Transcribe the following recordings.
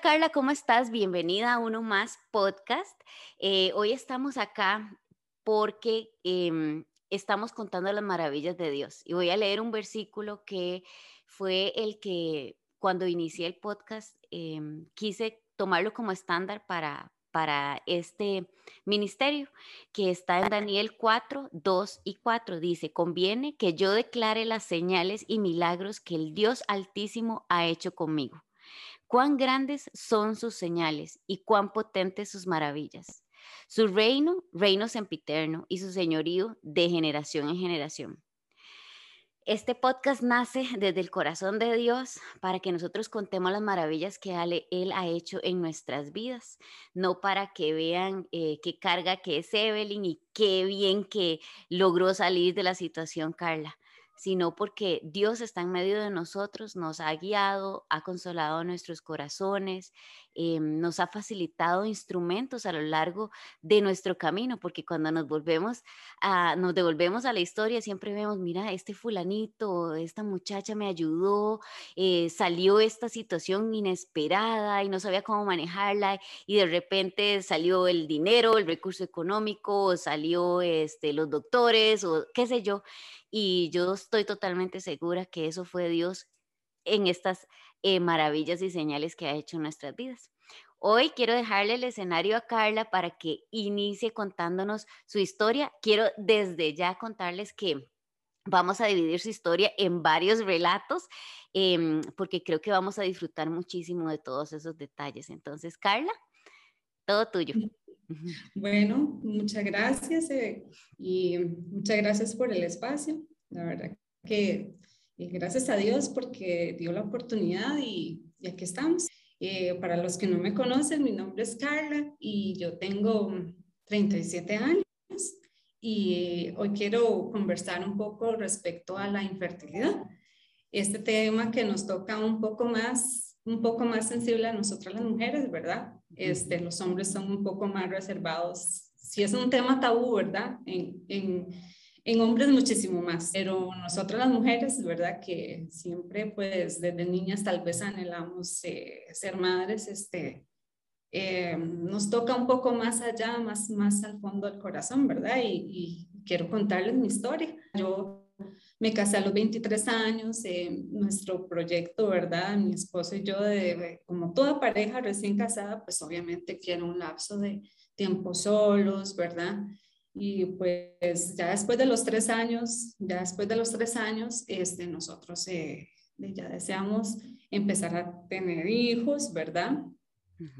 Carla, ¿cómo estás? Bienvenida a Uno Más Podcast. Eh, hoy estamos acá porque em, estamos contando las maravillas de Dios y voy a leer un versículo que fue el que cuando inicié el podcast em, quise tomarlo como estándar para, para este ministerio, que está en Daniel 4, 2 y 4. Dice, conviene que yo declare las señales y milagros que el Dios Altísimo ha hecho conmigo. Cuán grandes son sus señales y cuán potentes sus maravillas. Su reino, reino sempiterno, y su señorío de generación en generación. Este podcast nace desde el corazón de Dios para que nosotros contemos las maravillas que Él ha hecho en nuestras vidas, no para que vean eh, qué carga que es Evelyn y qué bien que logró salir de la situación Carla, sino porque Dios está en medio de nosotros, nos ha guiado, ha consolado nuestros corazones, eh, nos ha facilitado instrumentos a lo largo de nuestro camino, porque cuando nos volvemos a, nos devolvemos a la historia, siempre vemos, mira, este fulanito, esta muchacha me ayudó, eh, salió esta situación inesperada y no sabía cómo manejarla, y de repente salió el dinero, el recurso económico, salió este, los doctores, o qué sé yo y yo estoy totalmente segura que eso fue Dios en estas eh, maravillas y señales que ha hecho en nuestras vidas. Hoy quiero dejarle el escenario a Carla para que inicie contándonos su historia. Quiero desde ya contarles que vamos a dividir su historia en varios relatos em, porque creo que vamos a disfrutar muchísimo de todos esos detalles. Entonces, Carla, todo tuyo. Bueno, muchas gracias eh, y muchas gracias por el espacio. La verdad que gracias a Dios porque dio la oportunidad y, aquí estamos. Eh, para los que no me conocen, mi nombre es Carla y yo tengo 37 años y hoy quiero conversar un poco respecto a la infertilidad. Este tema que nos toca un poco más, un poco más sensible a nosotras las mujeres, ¿verdad? Este, los hombres son un poco más reservados. Si es un tema tabú, ¿verdad? En, en, en hombres muchísimo más, pero nosotras las mujeres, ¿verdad? Que siempre, pues, desde niñas tal vez anhelamos eh, ser madres, este, eh, nos toca un poco más allá, más, más al fondo del corazón, ¿verdad? Y, y quiero contarles mi historia. Yo me casé a los 23 años, eh, nuestro proyecto, ¿verdad? Mi esposo y yo, de, como toda pareja recién casada, pues obviamente quiero un lapso de tiempo solos, ¿verdad? Y pues ya después de los tres años, ya después de los tres años, este, nosotros eh, ya deseamos empezar a tener hijos, ¿verdad?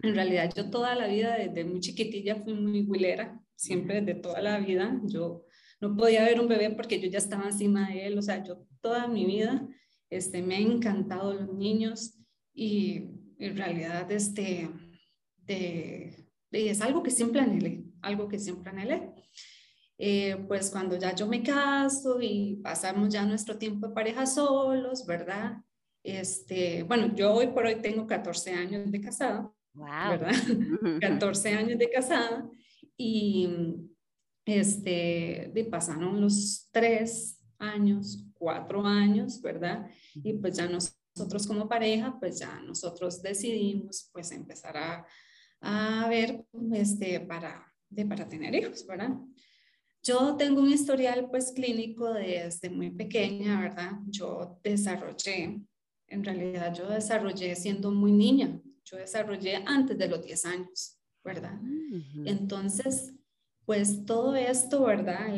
En realidad yo toda la vida, desde muy chiquitilla, fui muy huilera, siempre de toda la vida, yo no podía ver un bebé porque yo ya estaba encima de él, o sea, yo toda mi vida este, me han encantado los niños y en realidad este, de, es algo que siempre anhelé, algo que siempre anhelé. Eh, pues cuando ya yo me caso y pasamos ya nuestro tiempo de pareja solos, ¿verdad? Este, bueno, yo hoy por hoy tengo 14 años de casada, ¿verdad? 14 años de casada y este, de pasaron los tres años, cuatro años, ¿verdad? Y pues ya nosotros como pareja, pues ya nosotros decidimos pues empezar a, a ver este, para, de, para tener hijos, ¿verdad? Yo tengo un historial pues clínico desde muy pequeña, ¿verdad? Yo desarrollé, en realidad yo desarrollé siendo muy niña, yo desarrollé antes de los 10 años, ¿verdad? Entonces, pues todo esto, ¿verdad?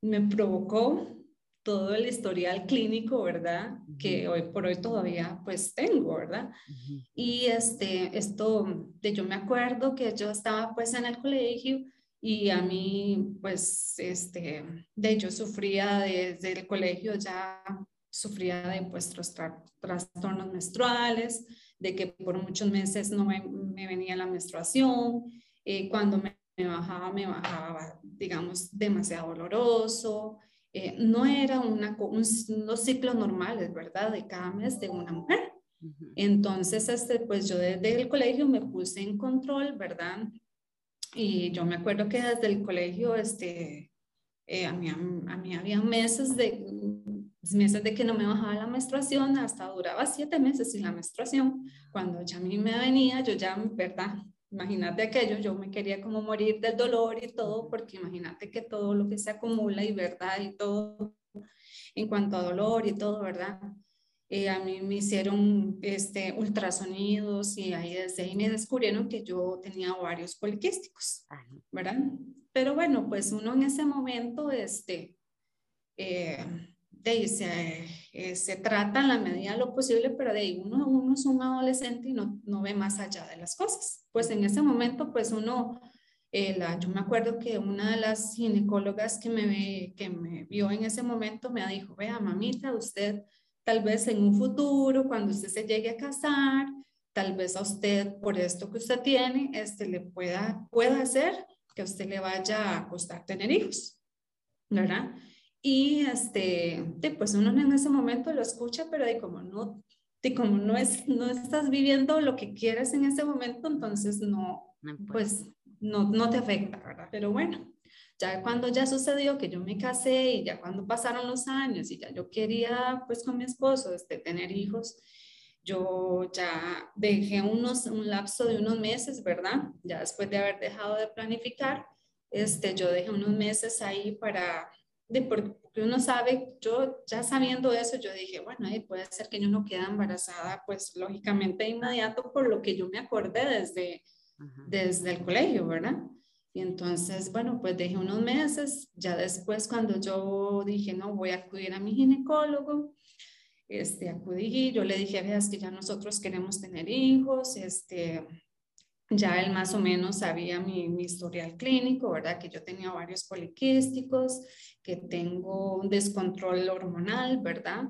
Me provocó todo el historial clínico, ¿verdad? Que hoy por hoy todavía pues tengo, ¿verdad? Y este, esto, de yo me acuerdo que yo estaba pues en el colegio y a mí pues, este, de hecho sufría desde el colegio ya, sufría de pues trastornos menstruales, de que por muchos meses no me, venía la menstruación, eh, cuando me me bajaba, me bajaba, digamos, demasiado doloroso. Eh, no era una, un, unos ciclos normales, ¿verdad? De cada mes de una mujer. Entonces, este, pues yo desde el colegio me puse en control, ¿verdad? Y yo me acuerdo que desde el colegio, este, eh, a, mí, a mí había meses de, meses de que no me bajaba la menstruación, hasta duraba siete meses sin la menstruación. Cuando ya a mí me venía, yo ya, ¿verdad? Imagínate aquello, yo me quería como morir del dolor y todo, porque imagínate que todo lo que se acumula y verdad y todo en cuanto a dolor y todo, ¿verdad? Eh, a mí me hicieron este, ultrasonidos y ahí desde ahí me descubrieron que yo tenía ovarios poliquísticos, ¿verdad? Pero bueno, pues uno en ese momento, este, eh, de, se, eh, se, trata en la medida de lo posible, pero de ahí uno, uno es un adolescente y no, no ve más allá de las cosas. Pues en ese momento, pues uno, eh, la, yo me acuerdo que una de las ginecólogas que me, ve, que me vio en ese momento me dijo, vea, mamita, usted tal vez en un futuro, cuando usted se llegue a casar, tal vez a usted, por esto que usted tiene, este, le pueda, pueda hacer que a usted le vaya a costar tener hijos, ¿verdad? Y este, pues uno en ese momento lo escucha, pero de como no, de como no, es, no estás viviendo lo que quieres en ese momento, entonces no, pues no, no te afecta, ¿verdad? Pero bueno, ya cuando ya sucedió que yo me casé y ya cuando pasaron los años y ya yo quería pues con mi esposo este, tener hijos, yo ya dejé unos, un lapso de unos meses, ¿verdad? Ya después de haber dejado de planificar, este, yo dejé unos meses ahí para de porque uno sabe, yo ya sabiendo eso, yo dije, bueno, puede ser que yo no quede embarazada, pues lógicamente inmediato por lo que yo me acordé desde, desde el colegio, ¿verdad? Y entonces, bueno, pues dejé unos meses, ya después cuando yo dije, no, voy a acudir a mi ginecólogo, este, acudí, yo le dije, veas que ya nosotros queremos tener hijos, este, ya él más o menos sabía mi, mi, historial clínico, ¿verdad? Que yo tenía varios poliquísticos, que tengo un descontrol hormonal, ¿verdad?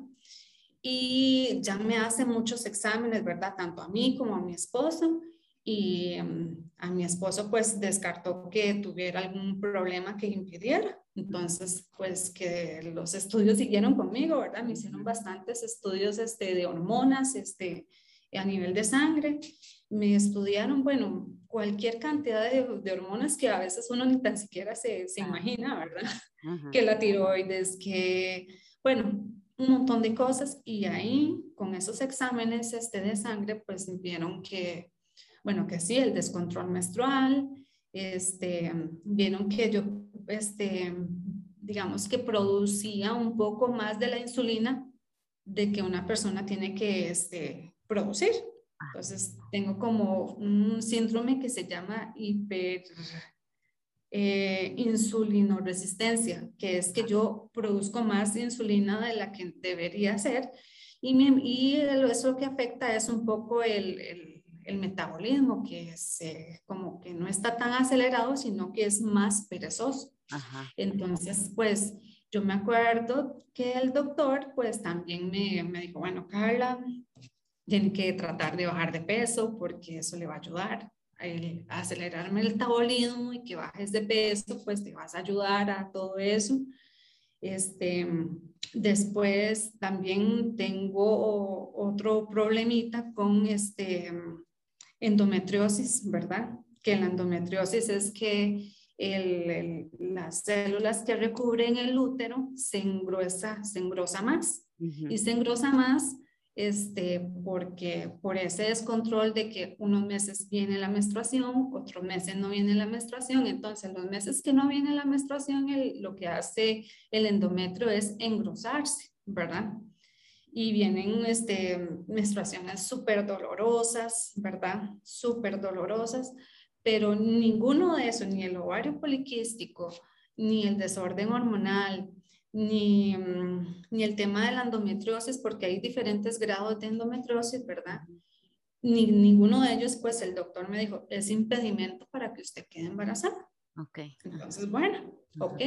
Y ya me hace muchos exámenes, ¿verdad? Tanto a mí como a mi esposo. Y mm, a mi esposo pues descartó que tuviera algún problema que impidiera. Entonces, pues que los estudios siguieron conmigo, ¿verdad? Me hicieron bastantes estudios este, de hormonas, este, a nivel de sangre. Me estudiaron, bueno, cualquier cantidad de, hormonas que a veces uno ni tan siquiera se, se imagina, ¿verdad? Que la tiroides, que, bueno, un montón de cosas. Y ahí, con esos exámenes este, de sangre, pues vieron que, bueno, que sí, el descontrol menstrual, este, vieron que yo, este, digamos que producía un poco más de la insulina de que una persona tiene que, este, producir. Entonces, tengo como un síndrome que se llama hiper eh, que es que yo produzco más insulina de la que debería hacer y, y eso que afecta es un poco el, el metabolismo, que es como que no está tan acelerado, sino que es más perezoso. Entonces, pues yo me acuerdo que el doctor pues también me, me dijo, bueno, Carla, tiene que tratar de bajar de peso porque eso le va a ayudar a acelerarme el metabolismo y que bajes de peso, pues te vas a ayudar a todo eso. Este, después también tengo otro problemita con este, endometriosis, ¿verdad? Que la endometriosis es que el, las células que recubren el útero se engrosa, se engrosa más. Y se engrosa más este, porque por ese descontrol de que unos meses viene la menstruación, otros meses no viene la menstruación, entonces los meses que no viene la menstruación, lo que hace el endometrio es engrosarse, ¿verdad? Y vienen este, menstruaciones súper dolorosas, ¿verdad? Súper dolorosas, pero ninguno de eso, ni el ovario poliquístico, ni el desorden hormonal, ni, mm, ni el tema de la endometriosis, porque hay diferentes grados de endometriosis, ¿verdad? Ni ninguno de ellos, pues el doctor me dijo, es impedimento para que usted quede embarazada. Ok. Entonces, bueno, ok.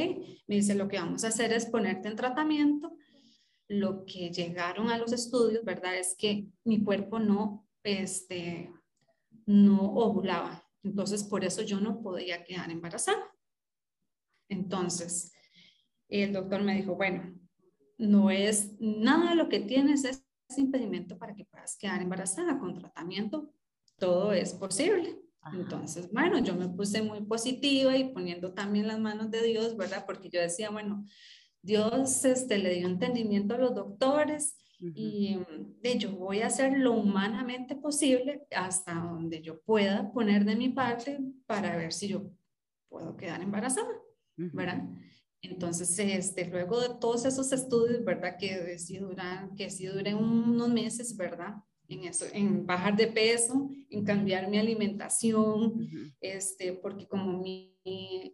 Me dice, lo que vamos a hacer es ponerte en tratamiento. Lo que llegaron a los estudios, ¿verdad? Es que mi cuerpo no, este, no ovulaba. Entonces, por eso yo no podía quedar embarazada. Entonces, el doctor me dijo, bueno, no es nada de lo que tienes es impedimento para que puedas quedar embarazada con tratamiento, todo es posible. Entonces, bueno, yo me puse muy positiva y poniendo también las manos de Dios, ¿verdad? Porque yo decía, bueno, Dios este, le dio entendimiento a los doctores y de, yo voy a hacer lo humanamente posible hasta donde yo pueda poner de mi parte para ver si yo puedo quedar embarazada, ¿verdad? Entonces, este, luego de todos esos estudios, ¿verdad? Que sí duran, que sí duren unos meses, ¿verdad? En eso, en bajar de peso, en cambiar mi alimentación, este, porque como mi,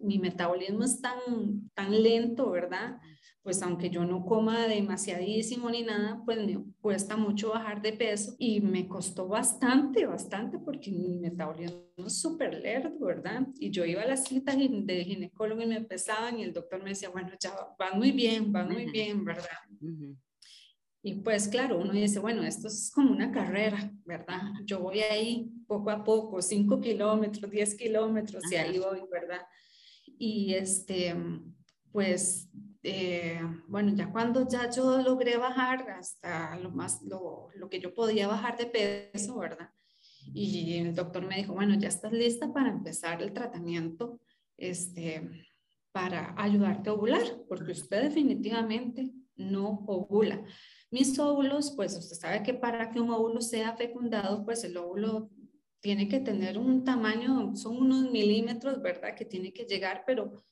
mi, metabolismo es tan, tan lento, ¿verdad? Pues aunque yo no coma demasiadísimo ni nada, pues me cuesta mucho bajar de peso y me costó bastante, bastante porque mi metabolismo es súper lerdo, ¿verdad? Y yo iba a las citas de ginecólogo y me pesaban y el doctor me decía, bueno, ya va muy bien, va muy bien, ¿verdad? Y pues claro, uno dice, bueno, esto es como una carrera, ¿verdad? Yo voy ahí poco a poco, 5 kilómetros, 10 kilómetros y ahí voy, ¿verdad? Y este, pues eh, bueno, ya cuando ya yo logré bajar hasta lo más, lo, lo, que yo podía bajar de peso, ¿verdad? Y el doctor me dijo, bueno, ya estás lista para empezar el tratamiento, este, para ayudarte a ovular, porque usted definitivamente no ovula. Mis óvulos, pues usted sabe que para que un óvulo sea fecundado, pues el óvulo tiene que tener un tamaño, son unos milímetros, ¿verdad? Que tiene que llegar, pero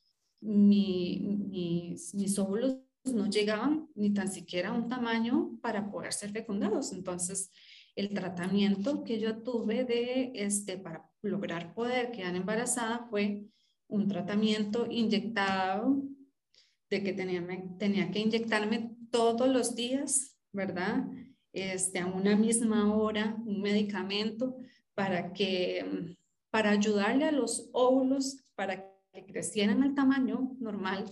mis, mis óvulos no llegaban ni tan siquiera a un tamaño para poder ser fecundados. Entonces, el tratamiento que yo tuve de este, para lograr poder quedar embarazada fue un tratamiento inyectado, de que tenía, tenía que inyectarme todos los días, ¿verdad? Este, a una misma hora, un medicamento para que, para ayudarle a los óvulos, para que crecieran al tamaño normal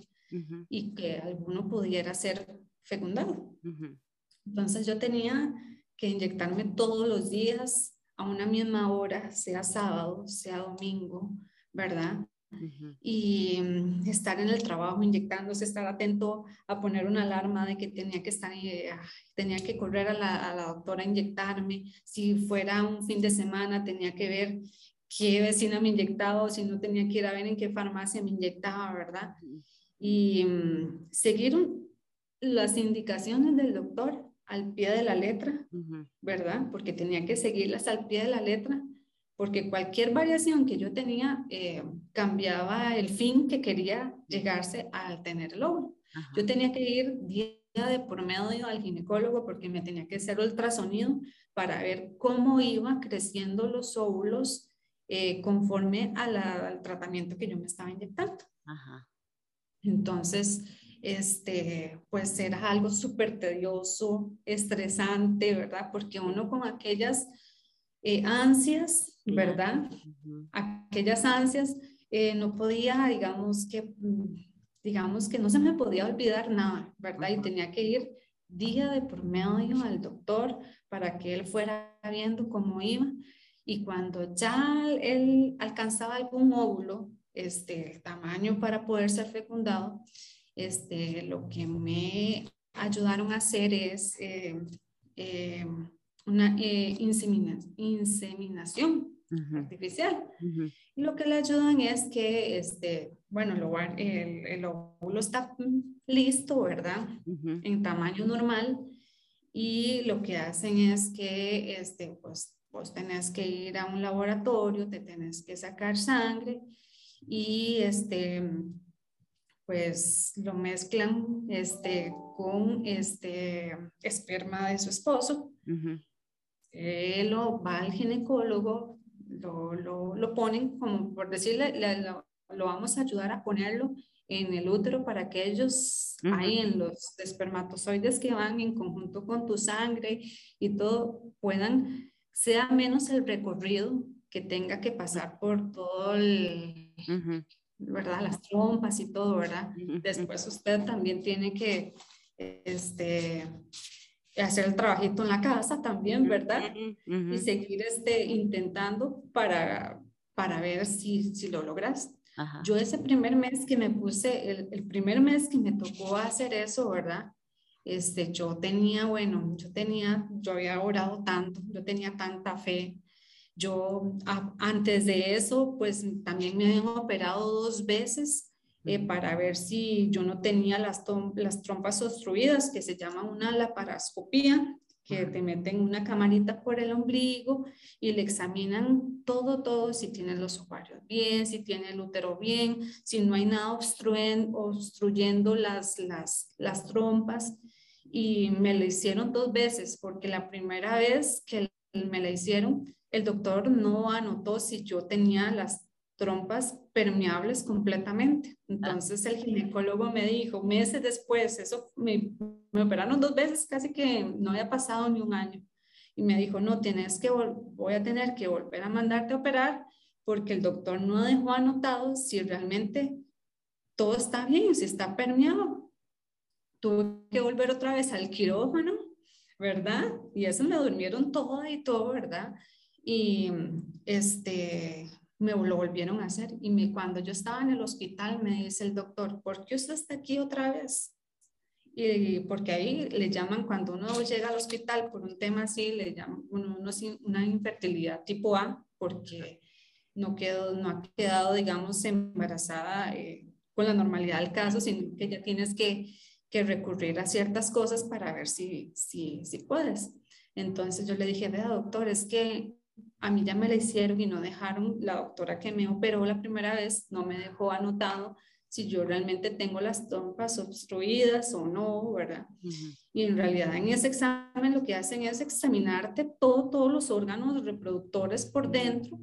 y que alguno pudiera ser fecundado. Entonces yo tenía que inyectarme todos los días a una misma hora, sea sábado, sea domingo, ¿verdad? Y mm, estar en el trabajo inyectándose, estar atento a poner una alarma de que tenía que estar, eh, tenía que correr a la, a la doctora a inyectarme. Si fuera un fin de semana, tenía que ver qué vecina me inyectaba o si no tenía que ir a ver en qué farmacia me inyectaba, ¿verdad? Y mm, seguir las indicaciones del doctor al pie de la letra, ¿verdad? Porque tenía que seguirlas al pie de la letra, porque cualquier variación que yo tenía eh, cambiaba el fin que quería llegarse al tener el óvulo. Yo tenía que ir día de por medio al ginecólogo porque me tenía que hacer ultrasonido para ver cómo iba creciendo los óvulos eh, conforme al tratamiento que yo me estaba inyectando. Entonces, este, pues era algo súper tedioso, estresante, ¿verdad? Porque uno con aquellas eh, ansias, ¿verdad? Aquellas ansias, eh, no podía, digamos que, digamos que no se me podía olvidar nada, ¿verdad? Y tenía que ir día de por medio al doctor para que él fuera viendo cómo iba. Y cuando ya él alcanzaba algún óvulo, este, el tamaño para poder ser fecundado, este, lo que me ayudaron a hacer es eh, eh, una eh, inseminación artificial. Y lo que le ayudan es que, este, bueno, el, el, óvulo está listo, ¿verdad? En tamaño normal. Y lo que hacen es que, este, pues, vos tenés que ir a un laboratorio, te tenés que sacar sangre y este, pues lo mezclan este, con este esperma de su esposo. Él lo va al ginecólogo, lo, lo, lo ponen como por decirle, lo, lo, vamos a ayudar a ponerlo en el útero para que ellos, ahí en los espermatozoides que van en conjunto con tu sangre y todo, puedan sea menos el recorrido que tenga que pasar por todo el, ¿verdad? Las trompas y todo, ¿verdad? Después usted también tiene que, este, hacer el trabajito en la casa también, ¿verdad? Y seguir este, intentando para, para ver si, si lo logras. Yo ese primer mes que me puse, el, el, primer mes que me tocó hacer eso, ¿verdad? Este, yo tenía, bueno, yo tenía, yo había orado tanto, yo tenía tanta fe. Yo antes de eso, pues también me habían operado dos veces eh, para ver si yo no tenía las, las trompas obstruidas, que se llama una laparoscopía, que te meten una camarita por el ombligo y le examinan todo, todo, si tiene los ovarios bien, si tiene el útero bien, si no hay nada obstruyendo las, las, las trompas. Y me lo hicieron dos veces, porque la primera vez que me la hicieron, el doctor no anotó si yo tenía las trompas permeables completamente. Entonces el ginecólogo me dijo, meses después, eso me, me, operaron dos veces, casi que no había pasado ni un año. Y me dijo, no, tienes que, voy a tener que volver a mandarte a operar porque el doctor no dejó anotado si realmente todo está bien, si está permeado. Tuve que volver otra vez al quirófano, ¿verdad? Y eso me durmieron todo y todo, ¿verdad? Y este, me lo volvieron a hacer. Y me, cuando yo estaba en el hospital, me dice el doctor, ¿por qué usted está aquí otra vez? Y porque ahí le llaman, cuando uno llega al hospital por un tema así, le llaman uno, una infertilidad tipo A, porque no, quedó, no ha quedado, digamos, embarazada eh, con la normalidad del caso, sino que ya tienes que, que recurrir a ciertas cosas para ver si, si, si puedes. Entonces yo le dije, vea, doctor, es que a mí ya me la hicieron y no dejaron, la doctora que me operó la primera vez no me dejó anotado si yo realmente tengo las trompas obstruidas o no, ¿verdad? Y en realidad en ese examen lo que hacen es examinarte todo, todos los órganos reproductores por dentro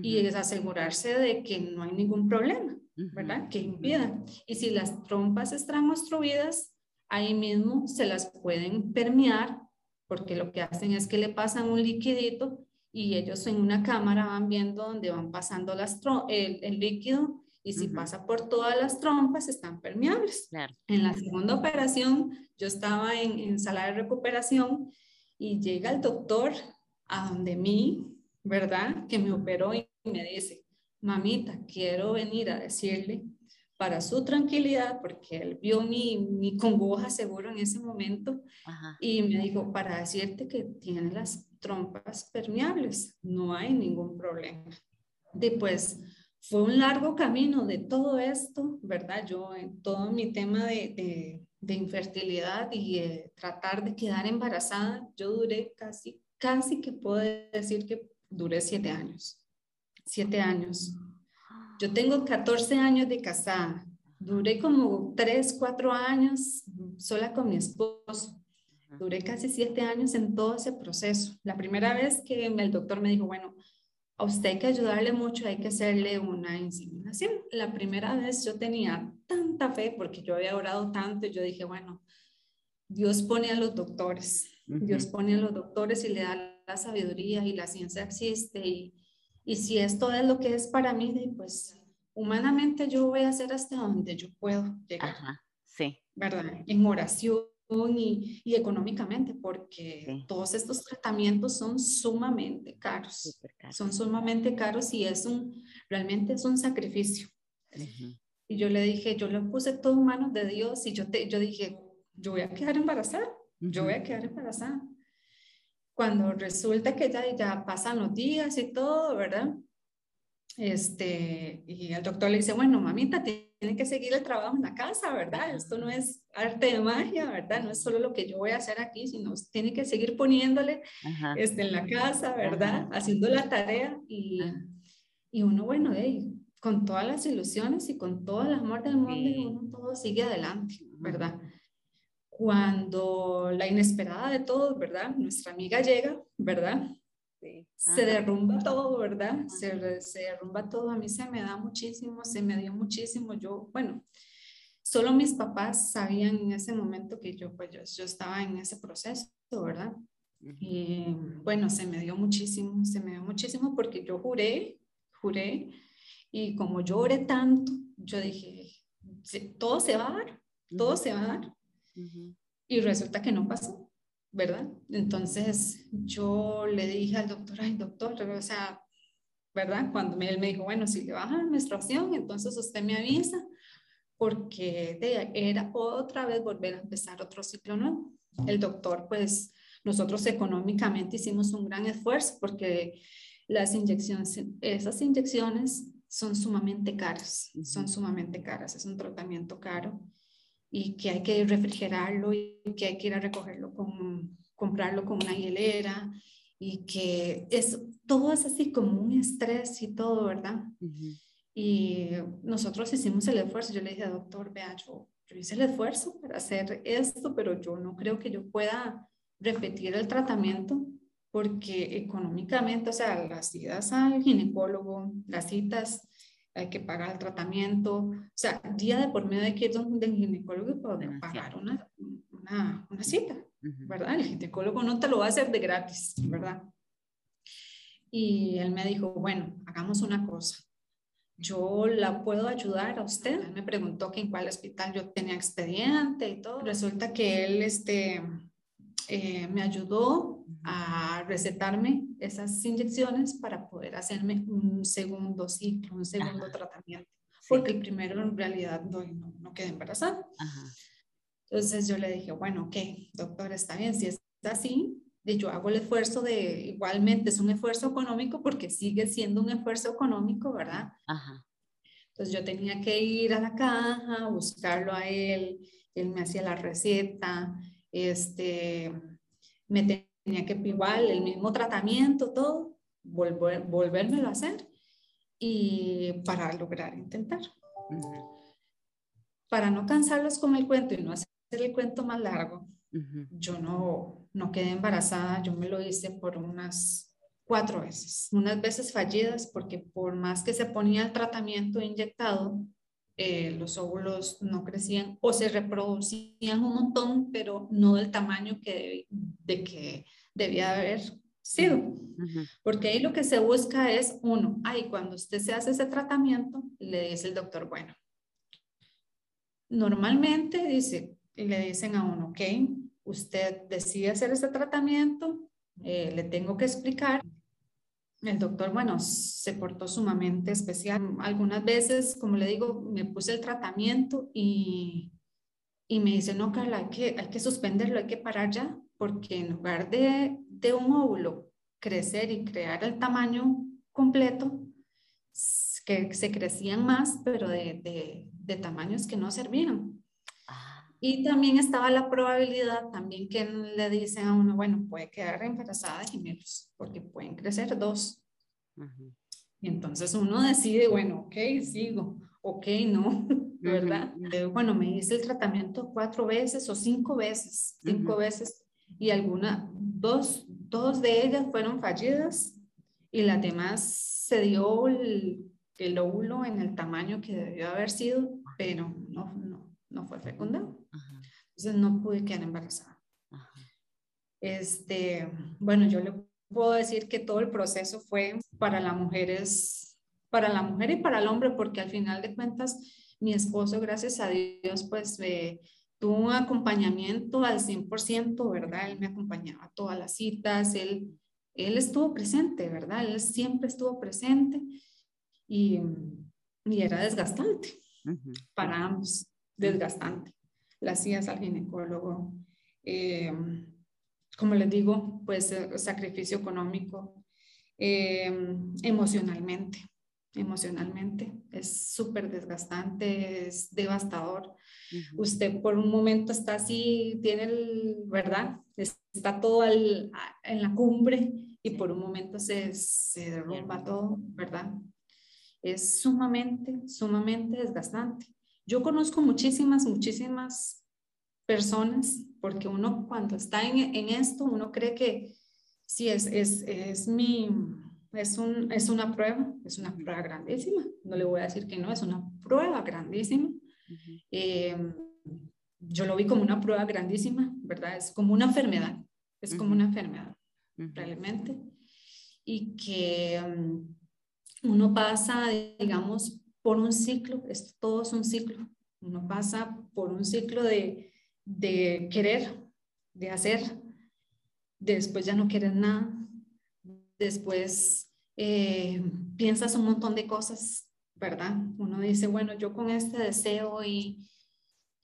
y es asegurarse de que no hay ningún problema, ¿verdad? Que impida. Y si las trompas están obstruidas, ahí mismo se las pueden permear porque lo que hacen es que le pasan un liquidito y ellos en una cámara van viendo dónde van pasando las el, el, líquido y si pasa por todas las trompas están permeables. En la segunda operación yo estaba en, en, sala de recuperación y llega el doctor a donde mí, ¿verdad? Que me operó y me dice, mamita, quiero venir a decirle para su tranquilidad, porque él vio mi, mi congoja seguro en ese momento, y me dijo, para decirte que tiene las trompas permeables, no hay ningún problema. Después, fue un largo camino de todo esto, ¿verdad? Yo en todo mi tema de, de, infertilidad y tratar de quedar embarazada, yo duré casi, casi que puedo decir que duré siete años. Siete años. Yo tengo 14 años de casada. Duré como 3, 4 años sola con mi esposo. Duré casi 7 años en todo ese proceso. La primera vez que el doctor me dijo, bueno, a usted hay que ayudarle mucho, hay que hacerle una inseminación. La primera vez yo tenía tanta fe porque yo había orado tanto y yo dije, bueno, Dios pone a los doctores, Dios pone a los doctores y le da la sabiduría y la ciencia existe y, y si esto es lo que es para mí, pues humanamente yo voy a hacer hasta donde yo puedo llegar. Ajá, sí. ¿Verdad? En oración y, y económicamente, porque todos estos tratamientos son sumamente caros. Son sumamente caros y es un, realmente es un sacrificio. Y yo le dije, yo lo puse todo en manos de Dios y yo, te, yo dije, yo voy a quedar embarazada, yo voy a quedar embarazada cuando resulta que ya, ya pasan los días y todo, ¿verdad? Este, y el doctor le dice, bueno, mamita, tiene que seguir el trabajo en la casa, ¿verdad? Esto no es arte de magia, ¿verdad? No es solo lo que yo voy a hacer aquí, sino tiene que seguir poniéndole este, en la casa, ¿verdad? Haciendo la tarea y, y uno, bueno, con todas las ilusiones y con todo el amor del mundo, y uno todo sigue adelante, ¿verdad? Cuando la inesperada de todo, ¿verdad? Nuestra amiga llega, ¿verdad? Se derrumba todo, ¿verdad? Se, se, derrumba todo. A mí se me da muchísimo, se me dio muchísimo. Yo, bueno, solo mis papás sabían en ese momento que yo, pues yo, yo estaba en ese proceso, ¿verdad? Y bueno, se me dio muchísimo, se me dio muchísimo porque yo juré, juré, y como yo oré tanto, yo dije, todo se va a dar, todo se va a dar. Y resulta que no pasó, ¿verdad? Entonces yo le dije al doctor, ay doctor, o sea, ¿verdad? Cuando él me dijo, bueno, si le baja la menstruación, entonces usted me avisa, porque era otra vez volver a empezar otro ciclo nuevo. El doctor, pues nosotros económicamente hicimos un gran esfuerzo porque las inyecciones, esas inyecciones son sumamente caras, son sumamente caras, es un tratamiento caro y que hay que refrigerarlo y que hay que ir a recogerlo con, comprarlo con una hielera y que es, todo es así como un estrés y todo, ¿verdad? Y nosotros hicimos el esfuerzo, yo le dije, doctor, vea, yo, yo hice el esfuerzo para hacer esto, pero yo no creo que yo pueda repetir el tratamiento porque económicamente, o sea, las idas al ginecólogo, las citas, hay que pagar el tratamiento, o sea, día de por medio de que ir donde el ginecólogo poder pagar una, una, una cita, ¿verdad? El ginecólogo no te lo va a hacer de gratis, ¿verdad? Y él me dijo, bueno, hagamos una cosa. Yo la puedo ayudar a usted. Él me preguntó que en cuál hospital yo tenía expediente y todo. Resulta que él este, eh, me ayudó a recetarme esas inyecciones para poder hacerme un segundo ciclo, un segundo tratamiento, porque el primero en realidad no, no, quedé embarazada. Entonces yo le dije, bueno, ok, doctor, está bien, si es así, yo hago el esfuerzo de, igualmente es un esfuerzo económico porque sigue siendo un esfuerzo económico, ¿verdad? Entonces yo tenía que ir a la caja, buscarlo a él, él me hacía la receta, este, me tenía que igual el mismo tratamiento, todo, volver, volvérmelo a hacer y para lograr intentar. Para no cansarlos con el cuento y no hacer el cuento más largo, yo no, no quedé embarazada, yo me lo hice por unas cuatro veces, unas veces fallidas porque por más que se ponía el tratamiento inyectado, eh, los óvulos no crecían o se reproducían un montón, pero no del tamaño que, de que debía haber sido. Porque ahí lo que se busca es, uno, ahí cuando usted se hace ese tratamiento, le dice el doctor, bueno, normalmente dice, le dicen a uno, ok, usted decide hacer ese tratamiento, eh, le tengo que explicar. El doctor, bueno, se portó sumamente especial. Algunas veces, como le digo, me puse el tratamiento y, y me dice, no, Carla, hay que, hay que suspenderlo, hay que parar ya, porque en lugar de, de un óvulo crecer y crear el tamaño completo, que se crecían más, pero de, de, de tamaños que no servían. Y también estaba la probabilidad también que le dicen a uno, bueno, puede quedar embarazada de gemelos, porque pueden crecer dos. Y entonces uno decide, bueno, ok, sigo, ok, no, ¿verdad? Bueno, me hice el tratamiento cuatro veces o cinco veces, cinco veces, y alguna, dos, dos de ellas fueron fallidas y las demás se dio el, el óvulo en el tamaño que debió haber sido, pero no, no, no fue fecundado. Entonces no pude quedar embarazada. Este, bueno, yo le puedo decir que todo el proceso fue para las mujeres, para la mujer y para el hombre, porque al final de cuentas, mi esposo, gracias a Dios, pues tuvo un acompañamiento al 100%, ¿verdad? Él me acompañaba a todas las citas, él, él estuvo presente, ¿verdad? Él siempre estuvo presente y, y era desgastante para ambos, desgastante las idas al ginecólogo, eh, como les digo, pues eh, sacrificio económico, eh, emocionalmente, emocionalmente, es súper desgastante, es devastador. Usted por un momento está así, tiene el, ¿verdad? Está todo en la cumbre y por un momento se, se derrumba todo, ¿verdad? Es sumamente, sumamente desgastante. Yo conozco muchísimas, muchísimas personas, porque uno cuando está en, en esto, uno cree que sí, es, es, es mi, es, un, es una prueba, es una prueba grandísima. No le voy a decir que no, es una prueba grandísima. Eh, yo lo vi como una prueba grandísima, ¿verdad? Es como una enfermedad, es como una enfermedad, realmente. Y que um, uno pasa, digamos, por un ciclo, esto todo es un ciclo, uno pasa por un ciclo de, de querer, de hacer, después ya no quieres nada, después eh, piensas un montón de cosas, ¿verdad? Uno dice, bueno, yo con este deseo y,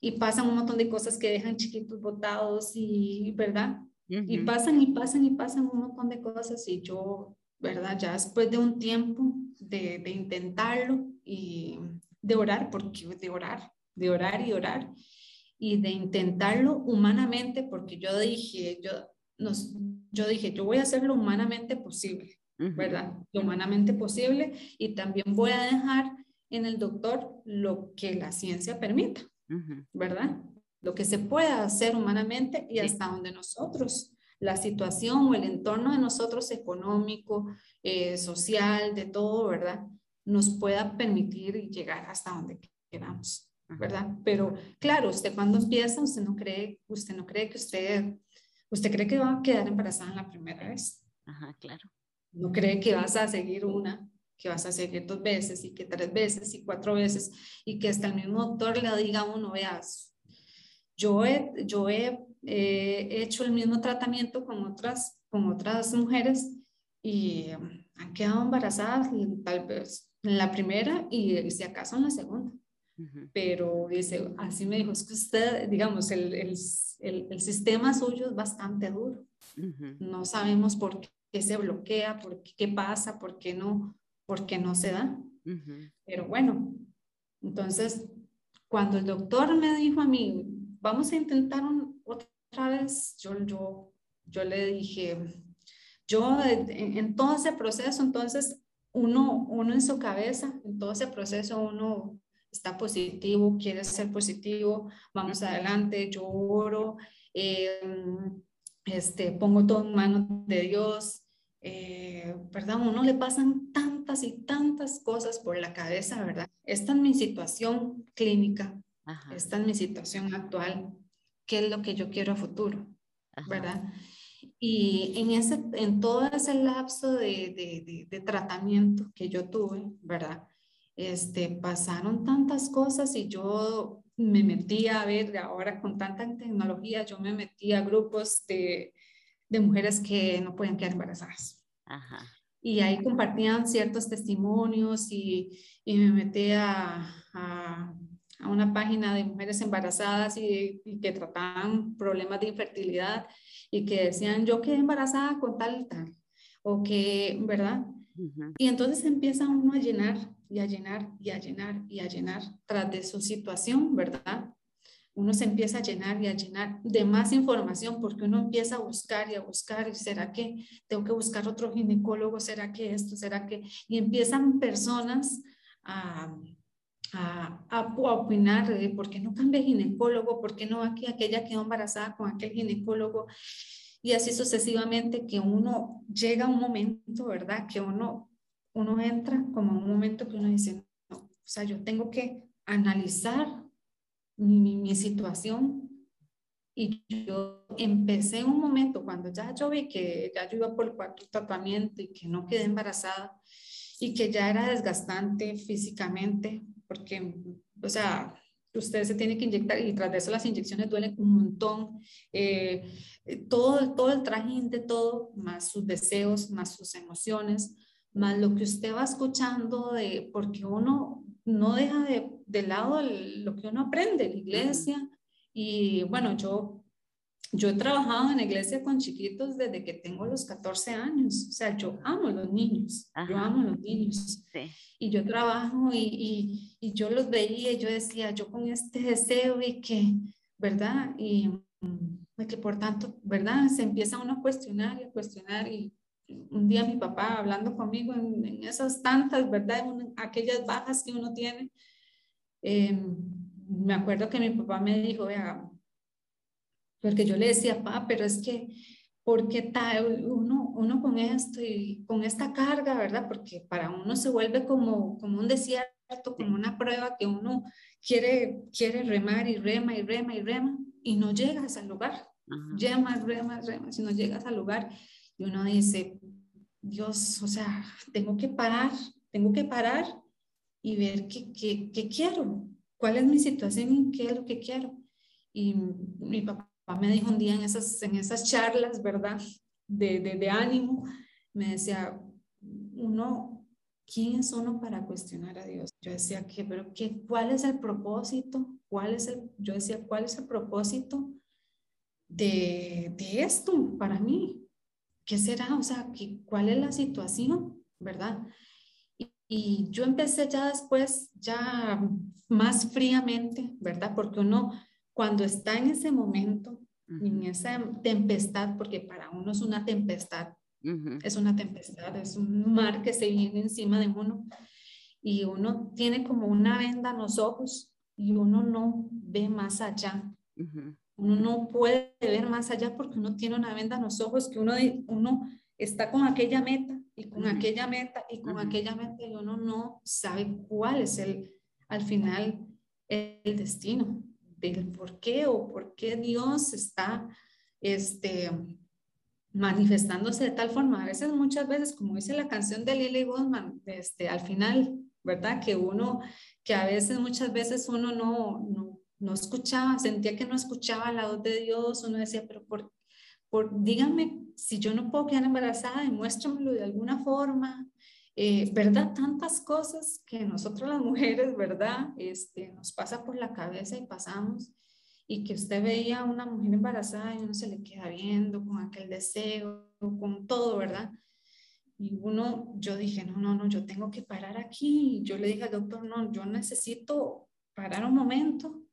y pasan un montón de cosas que dejan chiquitos botados y, ¿verdad? Y pasan y pasan y pasan un montón de cosas y yo ¿verdad? Ya después de un tiempo de, de intentarlo de orar, porque de orar, de orar y orar, y de intentarlo humanamente, porque yo dije, yo, nos, yo dije, yo voy a hacer lo humanamente posible, ¿verdad? Lo humanamente posible, y también voy a dejar en el doctor lo que la ciencia permita, ¿verdad? Lo que se pueda hacer humanamente y hasta donde nosotros, la situación o el entorno de nosotros económico, eh, social, de todo, ¿verdad? Nos pueda permitir llegar hasta donde queramos, ¿verdad? Pero claro, usted cuando empieza, usted no cree, usted no cree que usted, usted cree que va a quedar embarazada en la primera vez. Ajá, claro. No cree que vas a seguir una, que vas a seguir dos veces y que tres veces y cuatro veces y que hasta el mismo doctor le diga a uno, veas, yo he, yo he hecho el mismo tratamiento con otras, con otras mujeres y um, han quedado embarazadas tal vez en la primera y si acaso en la segunda. Pero dice, así me dijo, es que usted, digamos, el, el, el, sistema suyo es bastante duro. No sabemos por qué se bloquea, por qué, qué pasa, por qué no, porque no se da. Pero bueno, entonces, cuando el doctor me dijo a mí, vamos a intentar otra vez, yo, yo, yo le dije, yo en, todo ese proceso, entonces, uno, uno en su cabeza, en todo ese proceso, uno está positivo, quiere ser positivo, vamos adelante, yo oro, em, este, pongo todo en manos de Dios, eh, ¿verdad? uno le pasan tantas y tantas cosas por la cabeza, ¿verdad? Esta es mi situación clínica, esta es mi situación actual, ¿qué es lo que yo quiero a futuro? ¿Verdad? Y en, ese, en todo ese lapso de, de, de, tratamiento que yo tuve, ¿verdad? Este, pasaron tantas cosas y yo me metí a ver, ahora con tanta tecnología, yo me metí a grupos de, de mujeres que no pueden quedar embarazadas. Y ahí compartían ciertos testimonios y, y me metí a, a, a, una página de mujeres embarazadas y, y, que trataban problemas de infertilidad y que decían, yo quedé embarazada con tal y tal, o que, ¿verdad? Y entonces empieza uno a llenar y a llenar y a llenar y a llenar tras de su situación, ¿verdad? uno se empieza a llenar y a llenar de más información porque uno empieza a buscar y a buscar, y será que tengo que buscar otro ginecólogo, será que esto, será que, y empiezan personas a, a, a, opinar, ¿por qué no cambia ginecólogo? ¿Por qué no aquí aquella quedó embarazada con aquel ginecólogo? Y así sucesivamente que uno llega a un momento, ¿verdad? Que uno, uno entra como un momento que uno dice, no, o sea, yo tengo que analizar mi, mi, situación. Y yo empecé un momento cuando ya yo vi que ya yo iba por el cuarto tratamiento y que no quedé embarazada y que ya era desgastante físicamente, porque, o sea, usted se tiene que inyectar y tras de eso las inyecciones duelen un montón. Eh, todo, todo el trajín de todo, más sus deseos, más sus emociones, más lo que usted va escuchando de, porque uno no deja de, de lado lo que uno aprende en la iglesia. Y bueno, yo, yo he trabajado en la iglesia con chiquitos desde que tengo los 14 años. O sea, yo amo a los niños. Yo amo a los niños. Y yo trabajo y, y, y, yo los veía y yo decía, yo con este deseo y que, ¿verdad? Y, y que por tanto, ¿verdad? Se empieza uno a cuestionar y a cuestionar y un día mi papá hablando conmigo en, esas tantas, ¿verdad? aquellas bajas que uno tiene, em, me acuerdo que mi papá me dijo, vea, porque yo le decía, papá, pero es que, ¿por qué tal uno, uno con esto y con esta carga, verdad? Porque para uno se vuelve como, como un desierto, como una prueba que uno quiere, quiere remar y rema y rema y rema y no llegas al lugar. Remas, remas, remas y no llegas al lugar. Y uno dice, Dios, o sea, tengo que parar, tengo que parar y ver qué, qué, qué quiero, cuál es mi situación y qué es lo que quiero. Y mi papá me dijo un día en esas, en esas charlas, ¿verdad? De, de, de ánimo, me decía, uno, ¿quién es uno para cuestionar a Dios? Yo decía, ¿qué, pero qué, ¿cuál es el propósito? ¿Cuál es el, yo decía, ¿cuál es el propósito de, de esto para mí? ¿qué será? O sea, ¿cuál es la situación? ¿Verdad? Y, yo empecé ya después, ya más fríamente, ¿verdad? Porque uno, cuando está en ese momento, en esa tempestad, porque para uno es una tempestad, es una tempestad, es un mar que se viene encima de uno y uno tiene como una venda en los ojos y uno no ve más allá. Uno no puede ver más allá porque uno tiene una venda en los ojos que uno, uno está con aquella meta y con aquella meta y con aquella meta y uno no sabe cuál es el, al final, el destino del por qué o por qué Dios está este, manifestándose de tal forma. A veces, muchas veces, como dice la canción de Lily Goldman, este, al final, ¿verdad? Que uno, que a veces, muchas veces uno no, no, no escuchaba, sentía que no escuchaba la voz de Dios, uno decía, pero por, por, díganme si yo no puedo quedar embarazada, demuéstramelo de alguna forma, eh, ¿verdad? Tantas cosas que nosotros las mujeres, ¿verdad? Este, nos pasa por la cabeza y pasamos y que usted veía a una mujer embarazada y uno se le queda viendo con aquel deseo, con todo, ¿verdad? Y uno, yo dije, no, no, no, yo tengo que parar aquí. Yo le dije al doctor, no, yo necesito parar un momento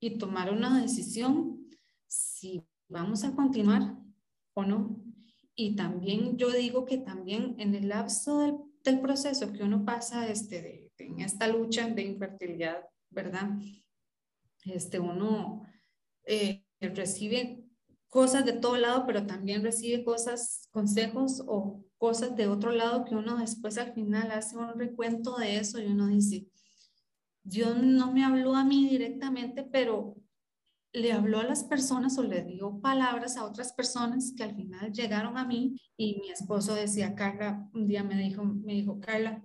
y tomar una decisión si vamos a continuar o no. Y también yo digo que también en el lapso del, del proceso que uno pasa este, en esta lucha de infertilidad, ¿verdad? Este, uno eh, recibe cosas de todo lado, pero también recibe cosas, consejos o cosas de otro lado que uno después al final hace un recuento de eso y uno dice, Dios no me habló a mí directamente, pero le habló a las personas o le dio palabras a otras personas que al final llegaron a mí y mi esposo decía, Carla, un día me dijo, me dijo, Carla,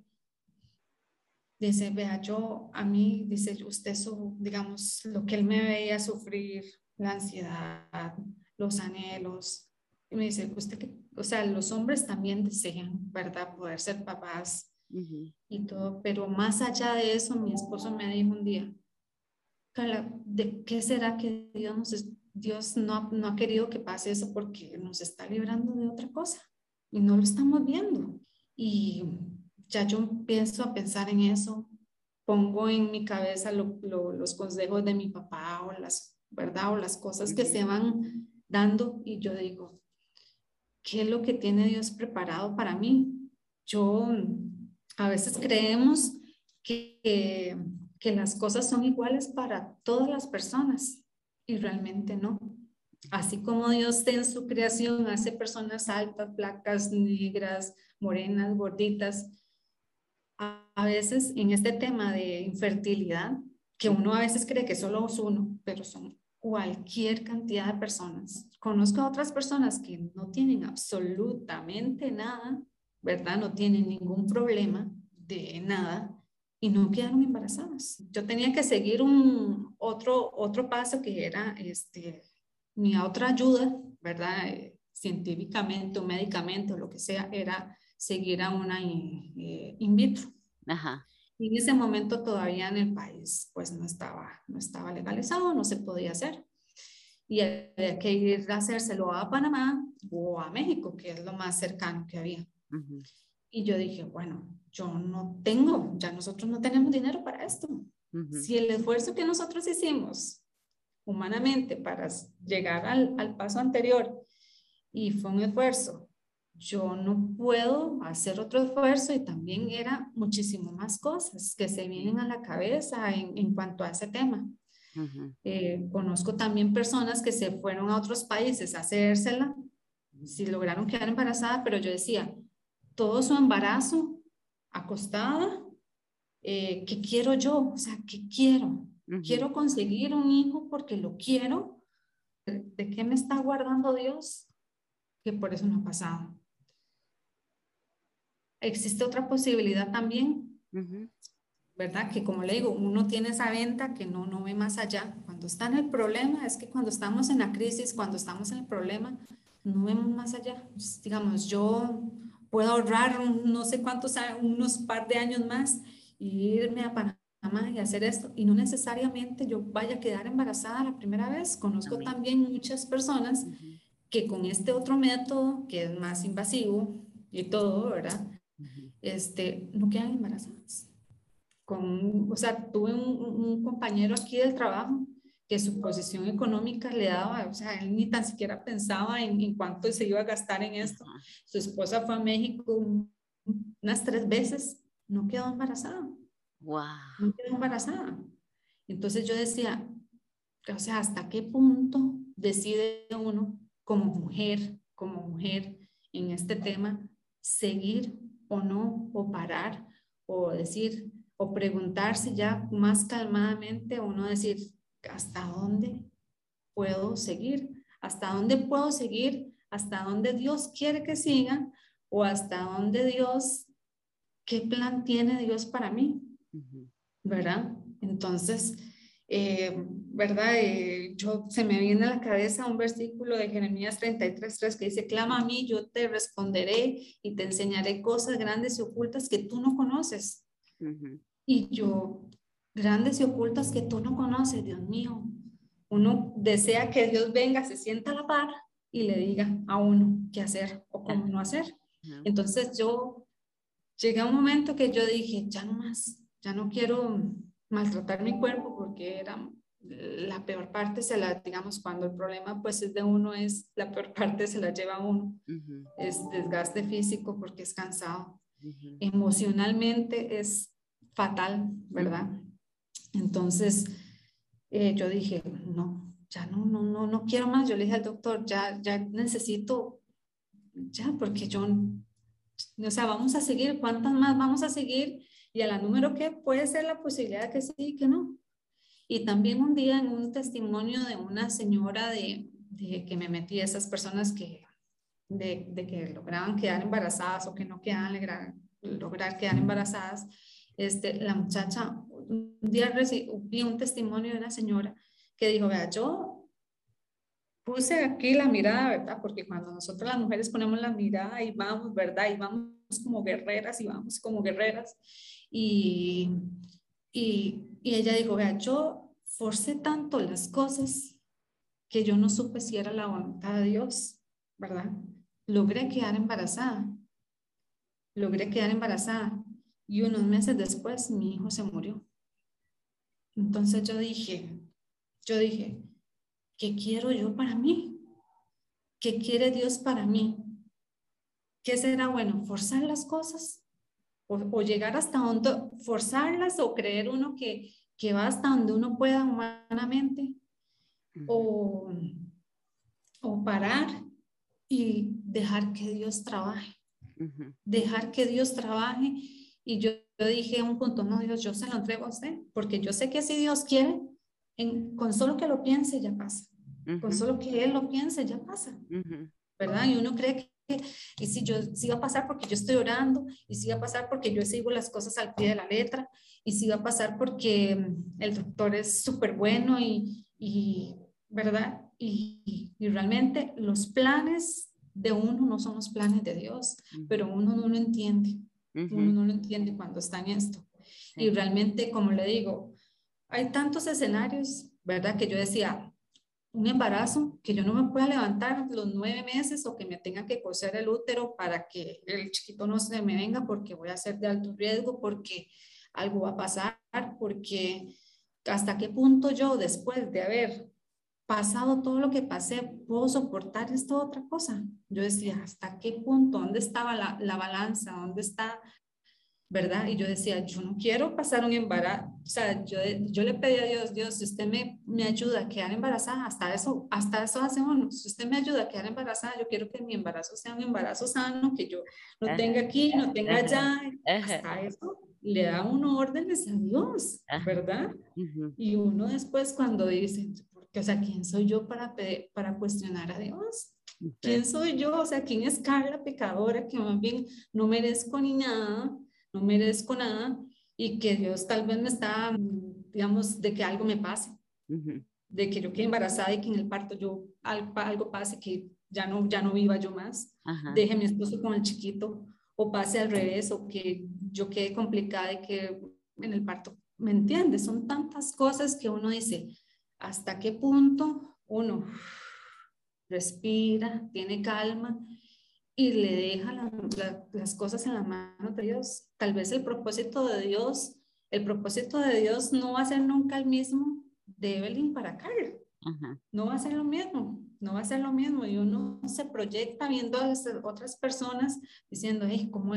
dice, vea, yo a mí, dice, usted, su, digamos, lo que él me veía sufrir, la ansiedad, los anhelos, y me dice, usted que, o sea, los hombres también desean, ¿verdad? Poder ser papás y todo, pero más allá de eso, mi esposo me dijo un día, ¿de qué será que Dios, nos, Dios no, no ha querido que pase eso porque nos está librando de otra cosa y no lo estamos viendo? Y ya yo empiezo a pensar en eso, pongo en mi cabeza los consejos de mi papá o las, ¿verdad? O las cosas que se van dando y yo digo, ¿qué es lo que tiene Dios preparado para mí? Yo a veces creemos que, que las cosas son iguales para todas las personas y realmente no. Así como Dios en su creación hace personas altas, flacas, negras, morenas, gorditas, a veces en este tema de infertilidad, que uno a veces cree que solo es uno, pero son cualquier cantidad de personas. Conozco a otras personas que no tienen absolutamente nada, ¿verdad? No tienen ningún problema de nada y no quedaron embarazadas. Yo tenía que seguir un otro, otro paso que era este, mi otra ayuda, ¿verdad? Eh, científicamente o médicamente o lo que sea, era seguir a una eh, in vitro. Ajá. Y en ese momento todavía en el país pues no estaba, no estaba legalizado, no se podía hacer. Y había que ir a hacérselo a Panamá o a México, que es lo más cercano que había. Y yo dije, bueno, yo no tengo, ya nosotros no tenemos dinero para esto. Si el esfuerzo que nosotros hicimos humanamente para llegar al, al paso anterior y fue un esfuerzo yo no puedo hacer otro esfuerzo y también era muchísimo más cosas que se vienen a la cabeza en, en cuanto a ese tema. Eh, conozco también personas que se fueron a otros países a hacérsela, si lograron quedar embarazada, pero yo decía, todo su embarazo acostada, eh, ¿qué quiero yo? O sea, ¿qué quiero? Quiero conseguir un hijo porque lo quiero. ¿De qué me está guardando Dios? Que por eso no ha pasado existe otra posibilidad también, ¿verdad? Que como le digo, uno tiene esa venta que no, no ve más allá. Cuando está en el problema, es que cuando estamos en la crisis, cuando estamos en el problema, no vemos más allá. Pues, digamos, yo puedo ahorrar no sé cuántos, unos par de años más y irme a Panamá y hacer esto. Y no necesariamente yo vaya a quedar embarazada la primera vez. Conozco también muchas personas que con este otro método, que es más invasivo y todo, ¿verdad? este, no quedan embarazadas. Con, o sea, tuve un, compañero aquí del trabajo que su posición económica le daba, o sea, él ni tan siquiera pensaba en, en cuánto se iba a gastar en esto. Su esposa fue a México unas tres veces, no quedó embarazada. Wow. No quedó embarazada. Entonces yo decía, o sea, ¿hasta qué punto decide uno como mujer, como mujer en este tema, seguir o no, o parar, o decir, o preguntarse ya más calmadamente, o no decir, ¿hasta dónde puedo seguir? ¿Hasta dónde puedo seguir? ¿Hasta dónde Dios quiere que siga? ¿O hasta dónde Dios, qué plan tiene Dios para mí? ¿Verdad? Entonces, eh, ¿verdad? Eh, yo, se me viene a la cabeza un versículo de Jeremías 33.3 que dice, clama a mí, yo te responderé y te enseñaré cosas grandes y ocultas que tú no conoces. Y yo, grandes y ocultas que tú no conoces, Dios mío. Uno desea que Dios venga, se sienta a la par y le diga a uno qué hacer o cómo no hacer. Entonces yo llegué a un momento que yo dije, ya no más, ya no quiero maltratar mi cuerpo porque era la peor parte se la, digamos, cuando el problema pues es de uno, es la peor parte se la lleva uno. Es desgaste físico porque es cansado. Emocionalmente es fatal, ¿verdad? Entonces eh, yo dije, no, ya no, no, no, no quiero más. Yo le dije al doctor, ya, ya necesito, ya, porque yo, o sea, vamos a seguir, ¿cuántas más vamos a seguir? Y a la número que puede ser la posibilidad que sí y que no. Y también un día en un testimonio de una señora de, de que me metí a esas personas que, de, que lograban quedar embarazadas o que no quedaban lograr, lograr quedar embarazadas, este, la muchacha, un día recibí un testimonio de una señora que dijo, vea, yo puse aquí la mirada, ¿verdad? Porque cuando nosotros las mujeres ponemos la mirada y vamos, ¿verdad? Y vamos como guerreras y vamos como guerreras. Y, y, y ella dijo, vea, yo forcé tanto las cosas que yo no supe si era la voluntad de Dios, ¿verdad? Logré quedar embarazada. Logré quedar embarazada. Y unos meses después mi hijo se murió. Entonces yo dije, yo dije, ¿qué quiero yo para mí? ¿Qué quiere Dios para mí? ¿Qué será bueno? ¿Forzar las cosas? o, llegar hasta donde, forzarlas o creer uno que, que va hasta donde uno pueda humanamente, o, o parar y dejar que Dios trabaje, dejar que Dios trabaje. Y yo, yo, dije un punto, no, Dios, yo se lo entrego a usted, porque yo sé que si Dios quiere, en, con solo que lo piense ya pasa, con solo que Él lo piense ya pasa, ¿verdad? Y uno cree que y si yo si va a pasar porque yo estoy orando, y si va a pasar porque yo sigo las cosas al pie de la letra, y si va a pasar porque mm, el doctor es súper bueno y, y, ¿verdad? Y, y, realmente los planes de uno no son los planes de Dios, pero uno no lo entiende, uno no lo entiende cuando está en esto. Y realmente, como le digo, hay tantos escenarios, ¿verdad? Que yo decía, un embarazo, que yo no me pueda levantar los nueve meses o que me tenga que coser el útero para que el chiquito no se me venga porque voy a ser de alto riesgo, porque algo va a pasar, porque hasta qué punto yo después de haber pasado todo lo que pasé puedo soportar esta otra cosa. Yo decía, ¿hasta qué punto? ¿Dónde estaba la, la balanza? ¿Dónde está ¿verdad? Y yo decía, yo no quiero pasar un embarazo, o sea, yo, yo le pedí a Dios, Dios, si usted me, me ayuda a quedar embarazada, hasta eso, hasta eso hacemos, si usted me ayuda a quedar embarazada, yo quiero que mi embarazo sea un embarazo sano, que yo no tenga aquí, no tenga allá, hasta eso le da uno órdenes a Dios, ¿verdad? Y uno después cuando dice, porque, o sea, ¿quién soy yo para, para cuestionar a Dios? ¿Quién soy yo? O sea, ¿quién es Carla pecadora que más bien no merezco ni nada? no merezco nada y que Dios tal vez me está, digamos, de que algo me pase, de que yo quede embarazada y que en el parto yo algo, pase, que ya no, ya no viva yo más, deje a mi esposo con el chiquito o pase al revés o que yo quede complicada y que en el parto, ¿me entiendes? Son tantas cosas que uno dice, ¿hasta qué punto uno respira, tiene calma y le deja las cosas en las manos de Dios. Tal vez el propósito de Dios, el propósito de Dios no va a ser nunca el mismo de Evelyn para Carl. No va a ser lo mismo, no va a ser lo mismo. Y uno se proyecta viendo a otras personas diciendo, hey, como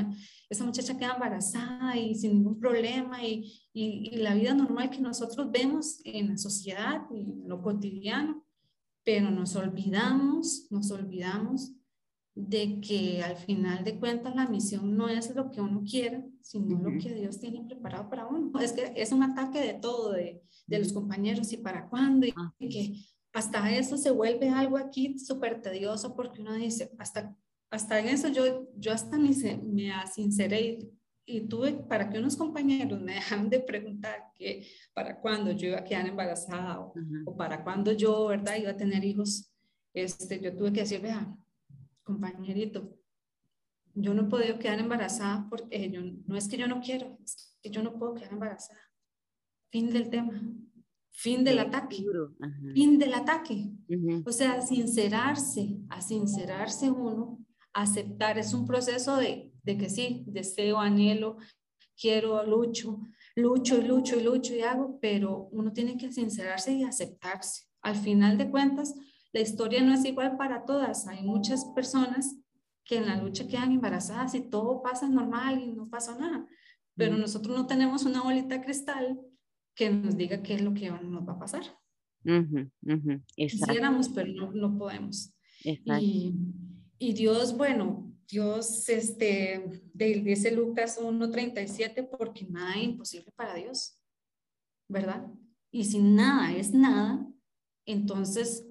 esa muchacha queda embarazada y sin ningún problema y, y, y, la vida normal que nosotros vemos en la sociedad y en lo cotidiano. Pero nos olvidamos, nos olvidamos de que al final de cuentas la misión no es lo que uno quiere, sino lo que Dios tiene preparado para uno. Es que es un ataque de todo, de, de los compañeros y para cuándo, y, ah. que hasta eso se vuelve algo aquí súper tedioso porque uno dice, hasta, hasta en eso yo, yo hasta me, me sinceré y, tuve para que unos compañeros me dejan de preguntar que para cuándo yo iba a quedar embarazada o, o para cuándo yo, ¿verdad?, iba a tener hijos. Este, yo tuve que decir, vea, compañerito, yo no he podido quedar embarazada porque yo, no es que yo no quiero, es que yo no puedo quedar embarazada. Fin del tema. Fin del ataque. Fin del ataque. O sea, sincerarse, a sincerarse uno, aceptar, es un proceso de, de que sí, deseo, anhelo, quiero, lucho, lucho y lucho y lucho y hago, pero uno tiene que sincerarse y aceptarse. Al final de cuentas, la historia no es igual para todas. Hay muchas personas que en la lucha quedan embarazadas y todo pasa normal y no pasa nada. Pero nosotros no tenemos una bolita cristal que nos diga qué es lo que nos va a pasar. Quisiéramos, pero no, no podemos. Y, y, Dios, bueno, Dios, este, dice Lucas 1.37, porque nada es imposible para Dios, ¿verdad? Y si nada es nada, entonces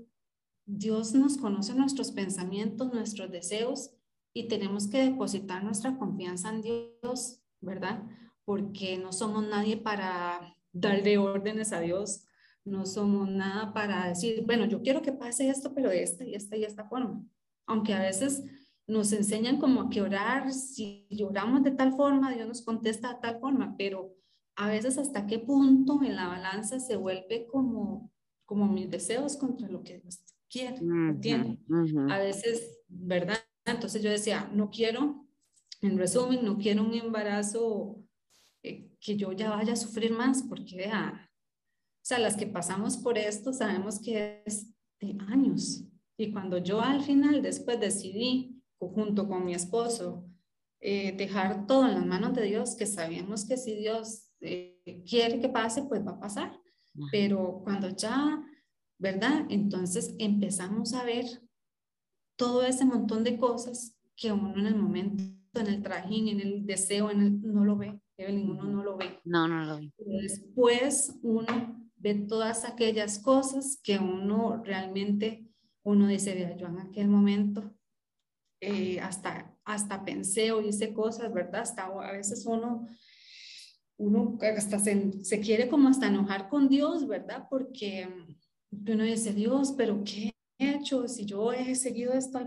Dios nos conoce nuestros pensamientos, nuestros deseos y tenemos que depositar nuestra confianza en Dios, ¿verdad? Porque no somos nadie para darle órdenes a Dios, no somos nada para decir, bueno, yo quiero que pase esto, pero de esta y esta y esta forma. Aunque a veces nos enseñan como a que orar, si lloramos de tal forma, Dios nos contesta de tal forma, pero a veces hasta qué punto en la balanza se vuelve como, como mis deseos contra lo que Dios quiere, tiene. A veces, ¿verdad? Entonces yo decía, no quiero, en resumen, no quiero un embarazo eh, que yo ya vaya a sufrir más, porque vea, o sea, las que pasamos por esto sabemos que es de años. Y cuando yo al final, después decidí, junto con mi esposo, eh, dejar todo en las manos de Dios, que sabíamos que si Dios eh, quiere que pase, pues va a pasar. Pero cuando ya ¿verdad? Entonces empezamos a ver todo ese montón de cosas que uno en el momento, en el trajín, en el deseo, en el, no lo ve. Evelyn, uno no lo ve. No, no lo ve. Después uno ve todas aquellas cosas que uno realmente, uno dice, vea, yo en aquel momento eh, hasta, hasta pensé o hice cosas, ¿verdad? Hasta a veces uno, uno hasta se, se quiere como hasta enojar con Dios, ¿verdad? Porque uno dice, Dios, pero ¿qué he hecho? Si yo he seguido esto,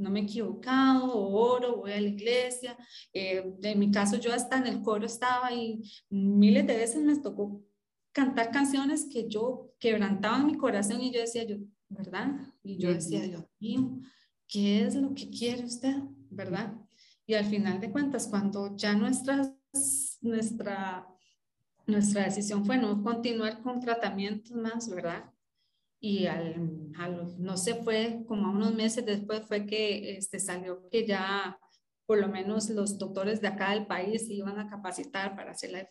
no me he equivocado, oro, voy a la iglesia. Eh, en mi caso, yo hasta en el coro estaba y miles de veces me tocó cantar canciones que yo quebrantaba en mi corazón y yo decía, yo, ¿verdad? Y yo decía, Dios mío, ¿qué es lo que quiere usted? ¿Verdad? Y al final de cuentas, cuando ya nuestras, nuestra nuestra decisión fue no continuar con tratamientos más, ¿verdad? Y al, no sé, fue como a unos meses después fue que este, salió que ya por lo menos los doctores de acá del país se iban a capacitar para hacer la,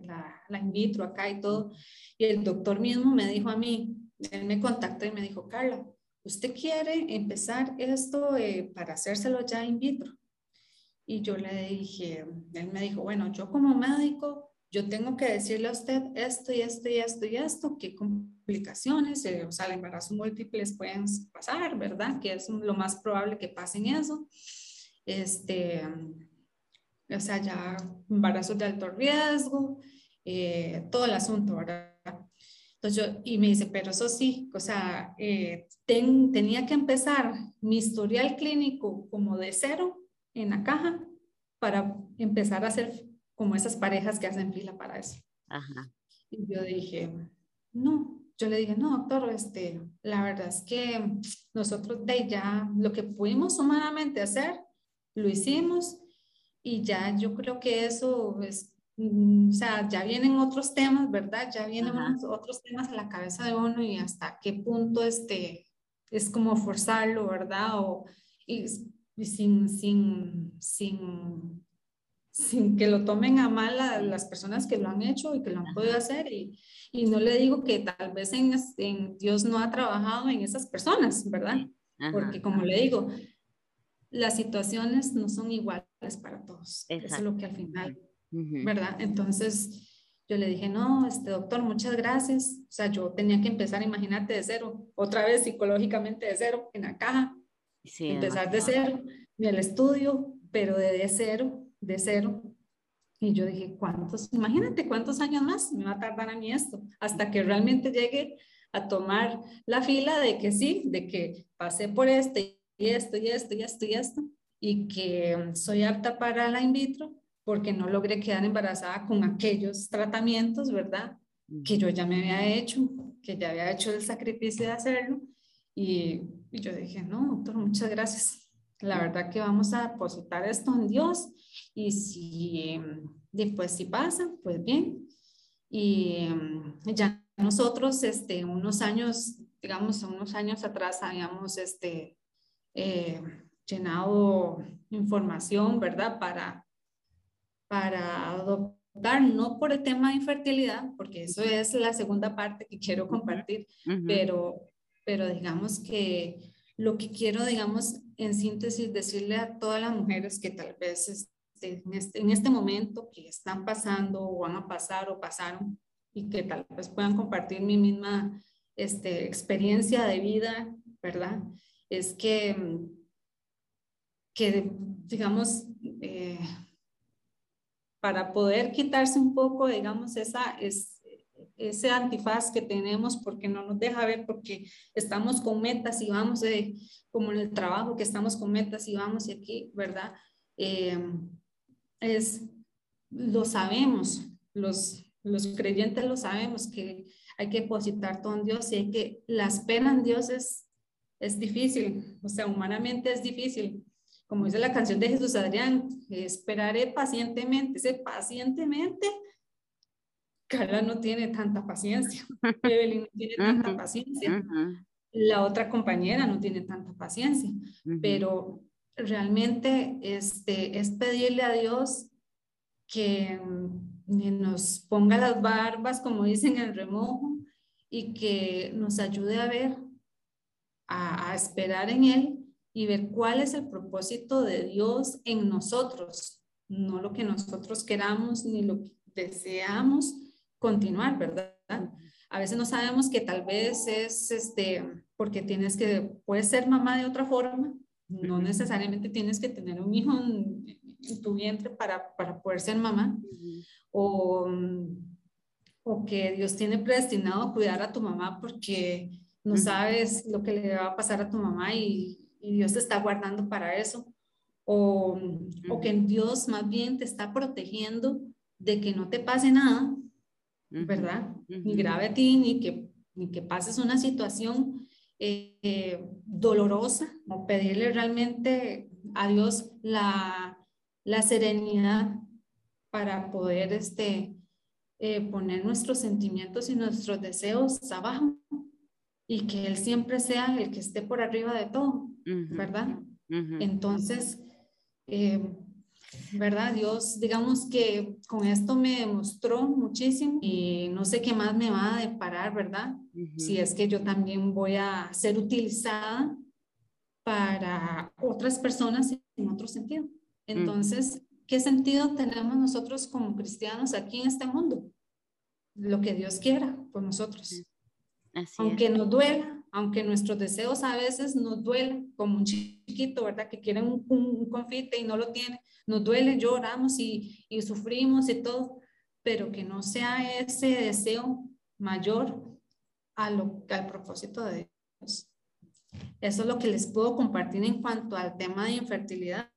la, la in vitro acá y todo. Y el doctor mismo me dijo a mí, él me contactó y me dijo, Carla, ¿usted quiere empezar esto eh, para hacérselo ya in vitro? Y yo le dije, él me dijo, bueno, yo como médico yo tengo que decirle a usted esto y esto y esto y esto, qué complicaciones, eh, o sea, el embarazo múltiples pueden pasar, ¿verdad? Que es lo más probable que pasen eso. Este, o sea, ya embarazos de alto riesgo, eh, todo el asunto, ¿verdad? Entonces yo, y me dice, pero eso sí, o sea, eh, tenía que empezar mi historial clínico como de cero en la caja para empezar a hacer como esas parejas que hacen fila para eso. Y yo dije, no, yo le dije, no, doctor, este, la verdad es que nosotros de ya lo que pudimos humanamente hacer, lo hicimos y ya yo creo que eso es, mm, o sea, ya vienen otros temas, ¿verdad? Ya vienen otros temas a la cabeza de uno y hasta qué punto este, es como forzarlo, ¿verdad? O, y, sin, sin, sin, sin que lo tomen a mal a las personas que lo han hecho y que lo han podido hacer. Y, y no le digo que tal vez en, en, Dios no ha trabajado en esas personas, ¿verdad? Porque como le digo, las situaciones no son iguales para todos. Eso es lo que al final, ¿verdad? Entonces yo le dije, no, este doctor, muchas gracias. O sea, yo tenía que empezar, imagínate, de cero, otra vez psicológicamente de cero, en la caja. empezar de cero, en el estudio, pero de, cero, de cero. Y yo dije, ¿cuántos? Imagínate cuántos años más me va a tardar a mí esto, hasta que realmente llegue a tomar la fila de que sí, de que pasé por este y esto y esto y esto y esto, y que soy apta para la in vitro porque no logré quedar embarazada con aquellos tratamientos, ¿verdad? Que yo ya me había hecho, que ya había hecho el sacrificio de hacerlo. Y, y yo dije, no, doctor, muchas gracias. La verdad que vamos a depositar esto en Dios y si después si pasa, pues bien. Y ya nosotros, este, unos años, digamos, unos años atrás habíamos, este, eh, llenado información, ¿verdad? Para, para adoptar, no por el tema de infertilidad, porque eso es la segunda parte que quiero compartir, pero, pero digamos que lo que quiero, digamos, en síntesis, decirle a todas las mujeres que tal vez este, en, este, en este momento que están pasando o van a pasar o pasaron y que tal vez puedan compartir mi misma este, experiencia de vida, ¿verdad? es que, que digamos, eh, para poder quitarse un poco, digamos, esa, es, ese antifaz que tenemos porque no nos deja ver, porque estamos con metas y vamos, de, como en el trabajo, que estamos con metas y vamos y aquí, ¿verdad? Eh, es, lo sabemos, los, los creyentes lo sabemos, que hay que depositar todo en Dios y hay que, la espera en Dios es, es difícil, o sea, humanamente es difícil. Como dice la canción de Jesús Adrián, esperaré pacientemente, ese pacientemente. Carla no tiene tanta paciencia, Evelyn no tiene tanta paciencia, la otra compañera no tiene tanta paciencia, pero realmente este, es pedirle a Dios que nos ponga las barbas, como dicen en el remojo, y que nos ayude a ver a, esperar en Él y ver cuál es el propósito de Dios en nosotros, no lo que nosotros queramos ni lo que deseamos continuar, ¿verdad? A veces no sabemos que tal vez es este, porque tienes que, puedes ser mamá de otra forma, no necesariamente tienes que tener un hijo en, tu vientre para, para, poder ser mamá, o, o que Dios tiene predestinado a cuidar a tu mamá porque no sabes lo que le va a pasar a tu mamá y, Dios te está guardando para eso. O, o, que Dios más bien te está protegiendo de que no te pase nada, ¿verdad? Ni grave a ti, ni que, ni que pases una situación eh, dolorosa, o pedirle realmente a Dios la, la serenidad para poder este, eh, poner nuestros sentimientos y nuestros deseos abajo y que Él siempre sea el que esté por arriba de todo, ¿verdad? Entonces, eh, ¿verdad? Dios, digamos que con esto me demostró muchísimo y no sé qué más me va a deparar, ¿verdad? Si es que yo también voy a ser utilizada para otras personas en otro sentido. Entonces, ¿qué sentido tenemos nosotros como cristianos aquí en este mundo? Lo que Dios quiera por nosotros aunque nos duela, aunque nuestros deseos a veces nos duelen, como un chiquito, ¿verdad? Que quiere un, confite y no lo tiene, nos duele, lloramos y, sufrimos y todo, pero que no sea ese deseo mayor al propósito de Dios. Eso es lo que les puedo compartir en cuanto al tema de infertilidad.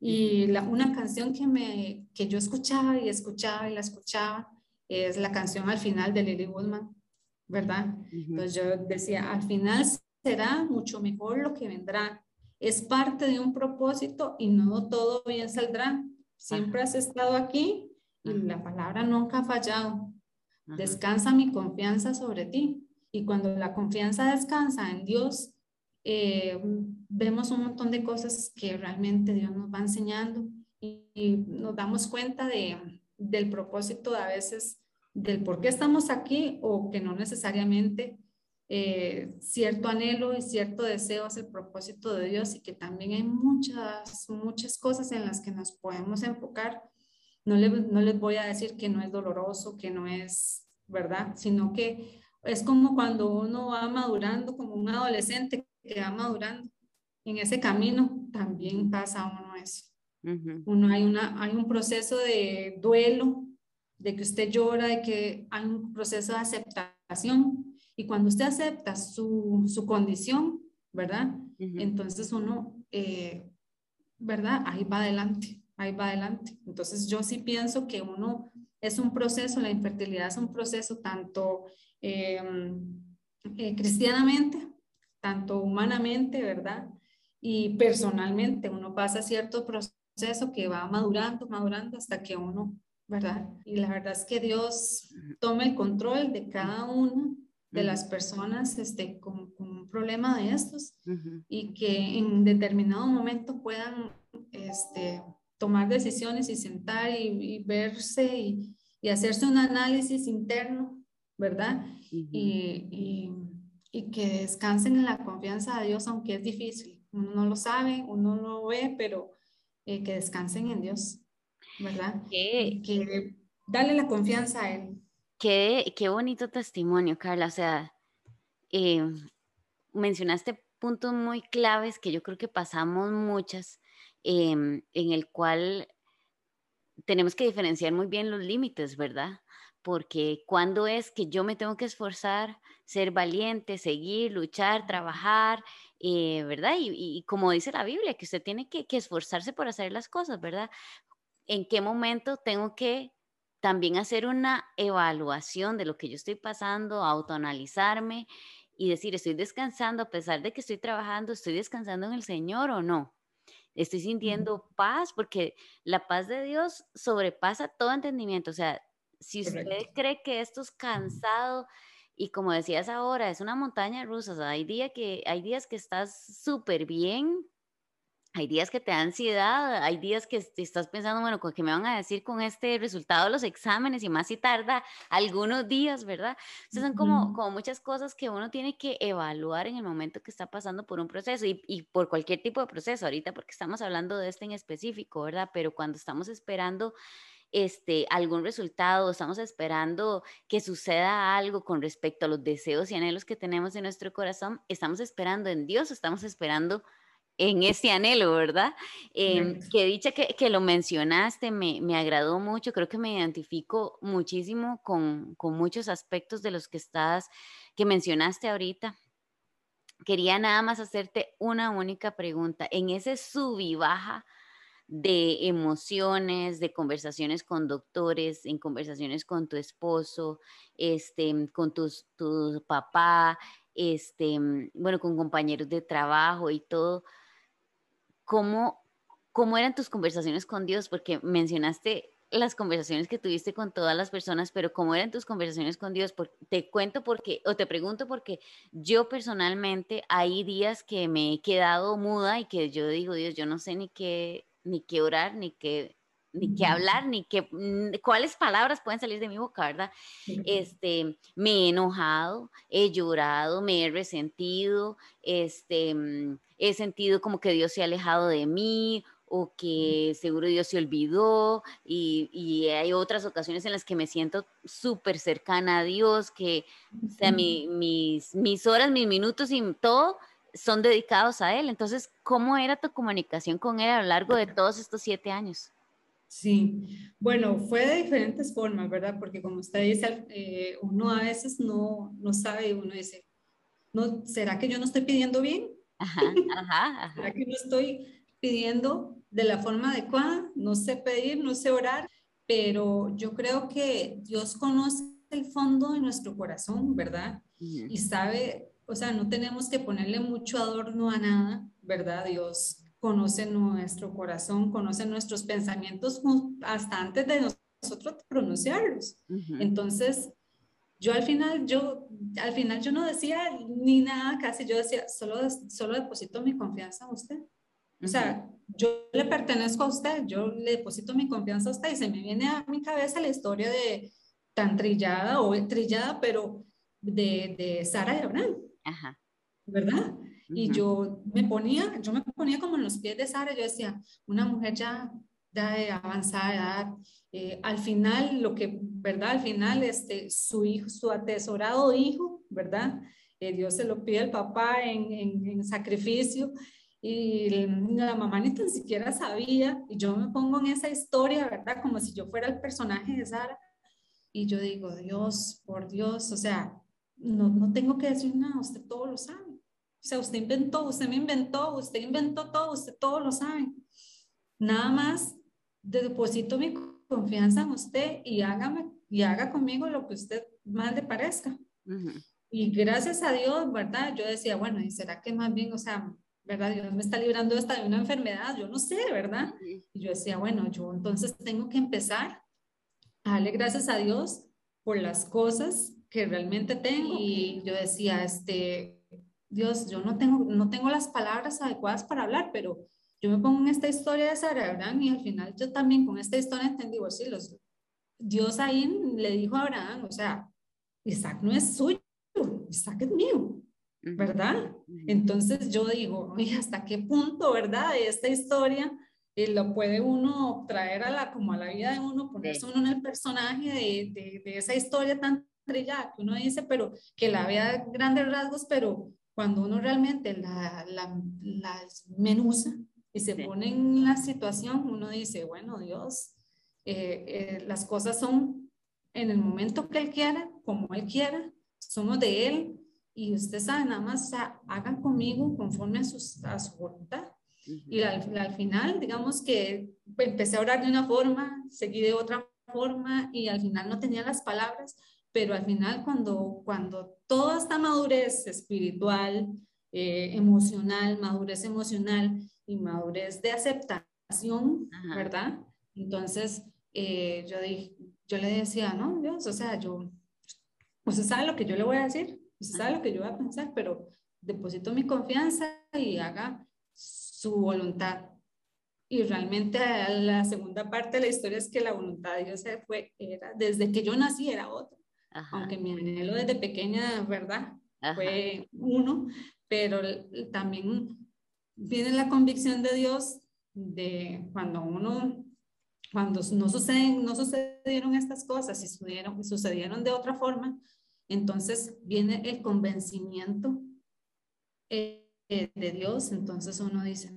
Y una canción que, me, que yo escuchaba y escuchaba y la escuchaba es la canción al final de Lily Woodman, ¿verdad? Entonces yo decía, al final será mucho mejor lo que vendrá. Es parte de un propósito y no todo bien saldrá. Siempre has estado aquí y la palabra nunca ha fallado. Descansa mi confianza sobre ti. Y cuando la confianza descansa en Dios, eh, vemos un montón de cosas que realmente Dios nos va enseñando y, nos damos cuenta de, del propósito de a veces del por qué estamos aquí o que no necesariamente eh, cierto anhelo y cierto deseo es el propósito de Dios y que también hay muchas, muchas cosas en las que nos podemos enfocar. No, no les voy a decir que no es doloroso, que no es, ¿verdad? Sino que es como cuando uno va madurando, como un adolescente que va madurando. En ese camino también pasa uno eso. Uno hay, una, hay un proceso de duelo, de que usted llora, de que hay un proceso de aceptación. Y cuando usted acepta su, su condición, ¿verdad? Entonces uno, eh, ¿verdad? Ahí va adelante, ahí va adelante. Entonces yo sí pienso que uno es un proceso, la infertilidad es un proceso tanto em, eh, cristianamente, tanto humanamente, ¿verdad? Y personalmente, uno pasa cierto proceso que va madurando, madurando hasta que uno, ¿verdad? Y la verdad es que Dios toma el control de cada una de las personas este, con, un problema de estos y que en determinado momento puedan este, tomar decisiones y sentar y, verse y, y, hacerse un análisis interno, ¿verdad? y, y que descansen en la confianza de Dios, aunque es difícil. Uno no lo sabe, uno no lo ve, pero eh, que descansen en Dios, ¿verdad? Que dale la confianza a Él. Qué, qué bonito testimonio, Carla. O sea, eh, mencionaste puntos muy claves que yo creo que pasamos muchas, em, en el cual tenemos que diferenciar muy bien los límites, ¿verdad? porque cuando es que yo me tengo que esforzar, ser valiente, seguir, luchar, trabajar, eh, ¿verdad? Y, como dice la Biblia, que usted tiene que, esforzarse por hacer las cosas, ¿verdad? ¿En qué momento tengo que también hacer una evaluación de lo que yo estoy pasando, autoanalizarme y decir, estoy descansando a pesar de que estoy trabajando, estoy descansando en el Señor o no? Estoy sintiendo paz porque la paz de Dios sobrepasa todo entendimiento. O sea, si usted cree que esto es cansado y como decías ahora, es una montaña rusa, hay, día que, hay días que estás súper bien, hay días que te da ansiedad, hay días que estás pensando, bueno, ¿qué me van a decir con este resultado de los exámenes? Y más si tarda algunos días, ¿verdad? Entonces son como, como muchas cosas que uno tiene que evaluar en el momento que está pasando por un proceso y, y por cualquier tipo de proceso, ahorita porque estamos hablando de este en específico, ¿verdad? Pero cuando estamos esperando este, algún resultado, estamos esperando que suceda algo con respecto a los deseos y anhelos que tenemos en nuestro corazón, estamos esperando en Dios, estamos esperando en ese anhelo, ¿verdad? Eh, que dicha que, que, lo mencionaste, me, me, agradó mucho, creo que me identifico muchísimo con, con muchos aspectos de los que estás, que mencionaste ahorita. Quería nada más hacerte una única pregunta. En ese sub y baja de emociones, de conversaciones con doctores, en conversaciones con tu esposo, este, con tus, tu papá, este, bueno, con compañeros de trabajo y todo. ¿Cómo, ¿Cómo eran tus conversaciones con Dios? Porque mencionaste las conversaciones que tuviste con todas las personas, pero ¿cómo eran tus conversaciones con Dios? te cuento porque, o te pregunto porque yo personalmente hay días que me he quedado muda y que yo digo, Dios, yo no sé ni qué ni qué orar, ni qué, ni qué hablar, ni qué, mm, cuáles palabras pueden salir de mi boca, ¿verdad? Este, me he enojado, he llorado, me he resentido, este, mm, he sentido como que Dios se ha alejado de mí o que seguro Dios se olvidó y, y hay otras ocasiones en las que me siento súper cercana a Dios, que, o sea, mis, mis horas, mis minutos y todo son dedicados a él. Entonces, ¿cómo era tu comunicación con él a lo largo de todos estos siete años? Sí, bueno, fue de diferentes formas, ¿verdad? Porque como usted dice, eh, uno a veces no, no sabe, uno dice, no, ¿será que yo no estoy pidiendo bien? Ajá, ajá, ajá. ¿Será que no estoy pidiendo de la forma adecuada? No sé pedir, no sé orar, pero yo creo que Dios conoce el fondo de nuestro corazón, ¿verdad? Y sabe, o sea, no tenemos que ponerle mucho adorno a nada, ¿verdad? Dios conoce nuestro corazón, conoce nuestros pensamientos hasta antes de nosotros pronunciarlos. Entonces, yo al final, yo, al final yo no decía ni nada casi, yo decía, solo, solo deposito mi confianza a usted. O sea, yo le pertenezco a usted, yo le deposito mi confianza a usted y se me viene a mi cabeza la historia de tan trillada o trillada, pero de, de Sara y Abraham. Ajá. ¿Verdad? Y yo me ponía, yo me ponía como en los pies de Sara, yo decía, una mujer ya de avanzada edad, eh, al final, lo que, ¿verdad? Al final, este, su hijo, su atesorado hijo, ¿verdad? Eh, Dios se lo pide al papá en, en, en, sacrificio y la mamá ni tan siquiera sabía y yo me pongo en esa historia, ¿verdad? Como si yo fuera el personaje de Sara y yo digo, Dios, por Dios, o sea, no, no tengo que decir nada, usted todo lo sabe. O sea, usted inventó, usted me inventó, usted inventó todo, usted todo lo sabe. Nada más deposito mi confianza en usted y hágame y haga conmigo lo que usted más le parezca. Y gracias a Dios, ¿verdad? Yo decía, bueno, ¿y será que más bien, o sea, ¿verdad? Dios me está librando esta de una enfermedad, yo no sé, ¿verdad? Y yo decía, bueno, yo entonces tengo que empezar a darle gracias a Dios por las cosas que realmente tengo. Y yo decía, este, Dios, yo no tengo, no tengo las palabras adecuadas para hablar, pero yo me pongo en esta historia de Sara Abraham y al final yo también con esta historia entendí, pues sí, los, Dios ahí le dijo a Abraham, o sea, Isaac no es suyo, Isaac es mío, ¿verdad? Entonces yo digo, oye, ¿hasta qué punto, verdad, de esta historia eh, lo puede uno traer a la, como a la vida de uno, ponerse uno en el personaje de, de, de esa historia tan trillada que uno dice, pero que la vea grandes rasgos, pero cuando uno realmente la, la, la menusa, y se pone en la situación, uno dice, bueno, Dios, eh, eh, las cosas son en el momento que Él quiera, como Él quiera, somos de Él y usted sabe, nada más hagan conmigo conforme a, sus, a su voluntad. Y al, al, final, digamos que empecé a orar de una forma, seguí de otra forma y al final no tenía las palabras, pero al final cuando, cuando toda esta madurez espiritual, eh, emocional, madurez emocional, y madurez de aceptación, ¿verdad? Entonces, eh, yo, dije, yo le decía, no, Dios, o sea, yo, usted sabe lo que yo le voy a decir, usted sabe lo que yo voy a pensar, pero deposito mi confianza y haga su voluntad. Y realmente la segunda parte de la historia es que la voluntad de Dios fue, era, desde que yo nací era otra. Aunque mi anhelo desde pequeña, ¿verdad? Fue uno, pero también viene la convicción de Dios de cuando uno, cuando no, suceden, no sucedieron estas cosas y sucedieron, sucedieron de otra forma, entonces viene el convencimiento eh, de Dios, entonces uno dice,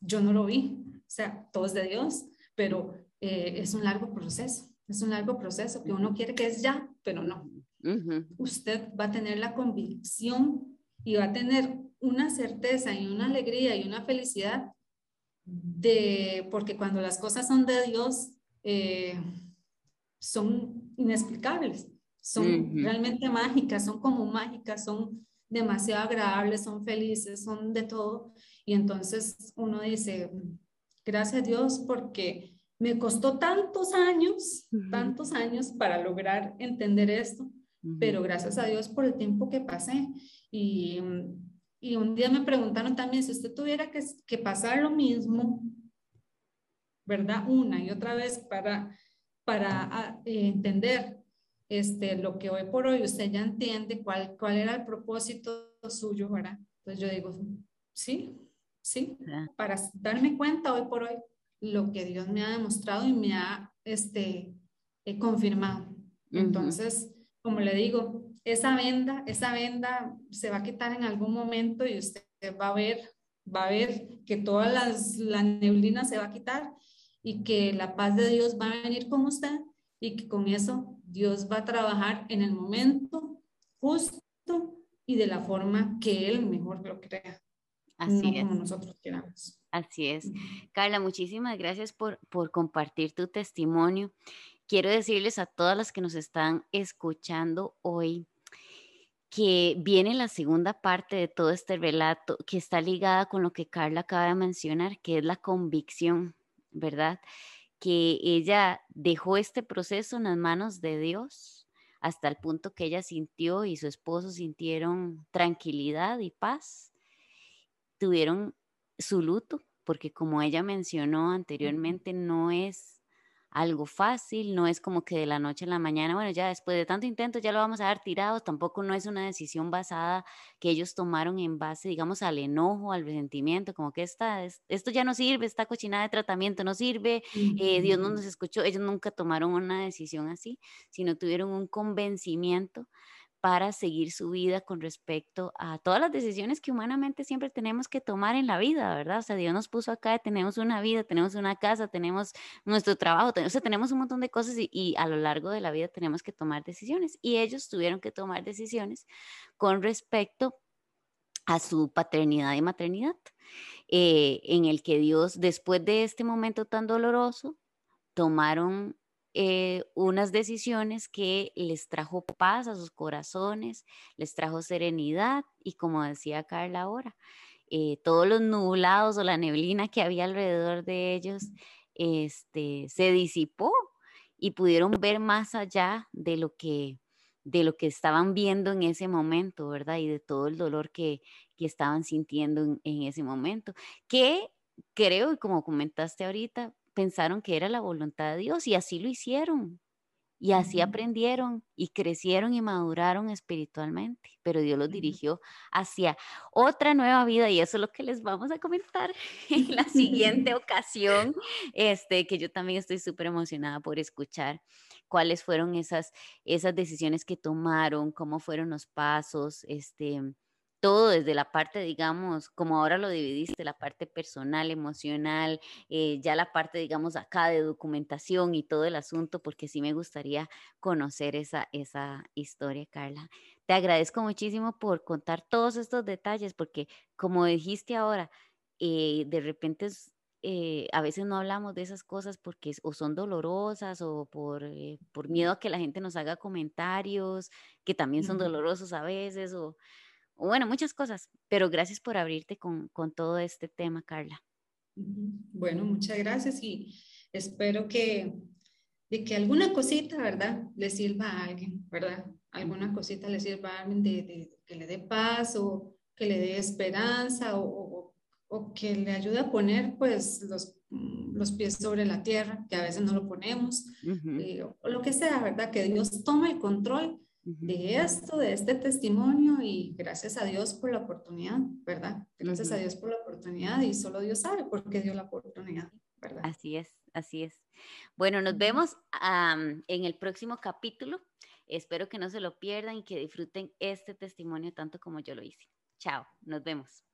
yo no lo vi, o sea, todo es de Dios, pero eh, es un largo proceso, es un largo proceso que uno quiere que es ya, pero no. Usted va a tener la convicción y va a tener una certeza y una alegría y una felicidad de, porque cuando las cosas son de Dios, eh, son inexplicables, son realmente mágicas, son como mágicas, son demasiado agradables, son felices, son de todo. Y entonces uno dice, gracias a Dios porque me costó tantos años, tantos años para lograr entender esto, pero gracias a Dios por el tiempo que pasé. Y y un día me preguntaron también si usted tuviera que, que pasar lo mismo, ¿verdad? Una y otra vez para, para ah, eh, entender este, lo que hoy por hoy usted ya entiende cuál, cuál era el propósito suyo, ¿verdad? Entonces yo digo, sí, sí, para darme cuenta hoy por hoy lo que Dios me ha demostrado y me ha este, eh, confirmado. Entonces, como le digo, esa venda, esa venda se va a quitar en algún momento y usted va a ver, va a ver que toda las, la neblina se va a quitar y que la paz de Dios va a venir con usted y que con eso Dios va a trabajar en el momento justo y de la forma que Él mejor lo crea. Así es. como nosotros queramos. Así es. Carla, muchísimas gracias por, por compartir tu testimonio quiero decirles a todas las que nos están escuchando hoy que viene la segunda parte de todo este relato que está ligada con lo que Carla acaba de mencionar, que es la convicción, ¿verdad? Que ella dejó este proceso en las manos de Dios hasta el punto que ella sintió y su esposo sintieron tranquilidad y paz, tuvieron su luto, porque como ella mencionó anteriormente, no es algo fácil, no es como que de la noche a la mañana, bueno, ya después de tanto intento ya lo vamos a dar tirado, tampoco no es una decisión basada que ellos tomaron en base, digamos, al enojo, al resentimiento, como que esta, esto ya no sirve, esta cochinada de tratamiento no sirve, eh, Dios no nos escuchó, ellos nunca tomaron una decisión así, sino tuvieron un convencimiento para seguir su vida con respecto a todas las decisiones que humanamente siempre tenemos que tomar en la vida, ¿verdad? O sea, Dios nos puso acá, tenemos una vida, tenemos una casa, tenemos nuestro trabajo, o sea, tenemos un montón de cosas y, a lo largo de la vida tenemos que tomar decisiones. Y ellos tuvieron que tomar decisiones con respecto a su paternidad y maternidad, eh, en el que Dios, después de este momento tan doloroso, tomaron eh, unas decisiones que les trajo paz a sus corazones, les trajo serenidad y como decía Carla ahora, eh, todos los nublados o la neblina que había alrededor de ellos este, se disipó y pudieron ver más allá de lo que de lo que estaban viendo en ese momento, ¿verdad? Y de todo el dolor que, que estaban sintiendo en, en ese momento. Que creo, y como comentaste ahorita, pensaron que era la voluntad de Dios y así lo hicieron. Y así aprendieron y crecieron y maduraron espiritualmente, pero Dios los dirigió hacia otra nueva vida y eso es lo que les vamos a comentar en la siguiente ocasión, este, que yo también estoy súper emocionada por escuchar cuáles fueron esas, esas decisiones que tomaron, cómo fueron los pasos, este, todo desde la parte, digamos, como ahora lo dividiste, la parte personal, emocional, eh, ya la parte, digamos, acá de documentación y todo el asunto, porque sí me gustaría conocer esa, esa historia, Carla. Te agradezco muchísimo por contar todos estos detalles, porque como dijiste ahora, eh, de repente eh, a veces no hablamos de esas cosas porque o son dolorosas o por, por miedo a que la gente nos haga comentarios que también son dolorosos a veces o bueno, muchas cosas, pero gracias por abrirte con, con todo este tema, Carla. Bueno, muchas gracias y espero que, de que alguna cosita, ¿verdad? Le sirva a alguien, ¿verdad? Alguna cosita le sirva a alguien de, que le dé paz o que le dé esperanza o, o, que le ayude a poner pues los, los, pies sobre la tierra, que a veces no lo ponemos, eh, o lo que sea, ¿verdad? Que Dios toma el control de esto, de este testimonio y gracias a Dios por la oportunidad, ¿verdad? Gracias a Dios por la oportunidad y solo Dios sabe por qué dio la oportunidad, ¿verdad? Así es, así es. Bueno, nos vemos en el próximo capítulo. Espero que no se lo pierdan y que disfruten este testimonio tanto como yo lo hice. Chao, nos vemos.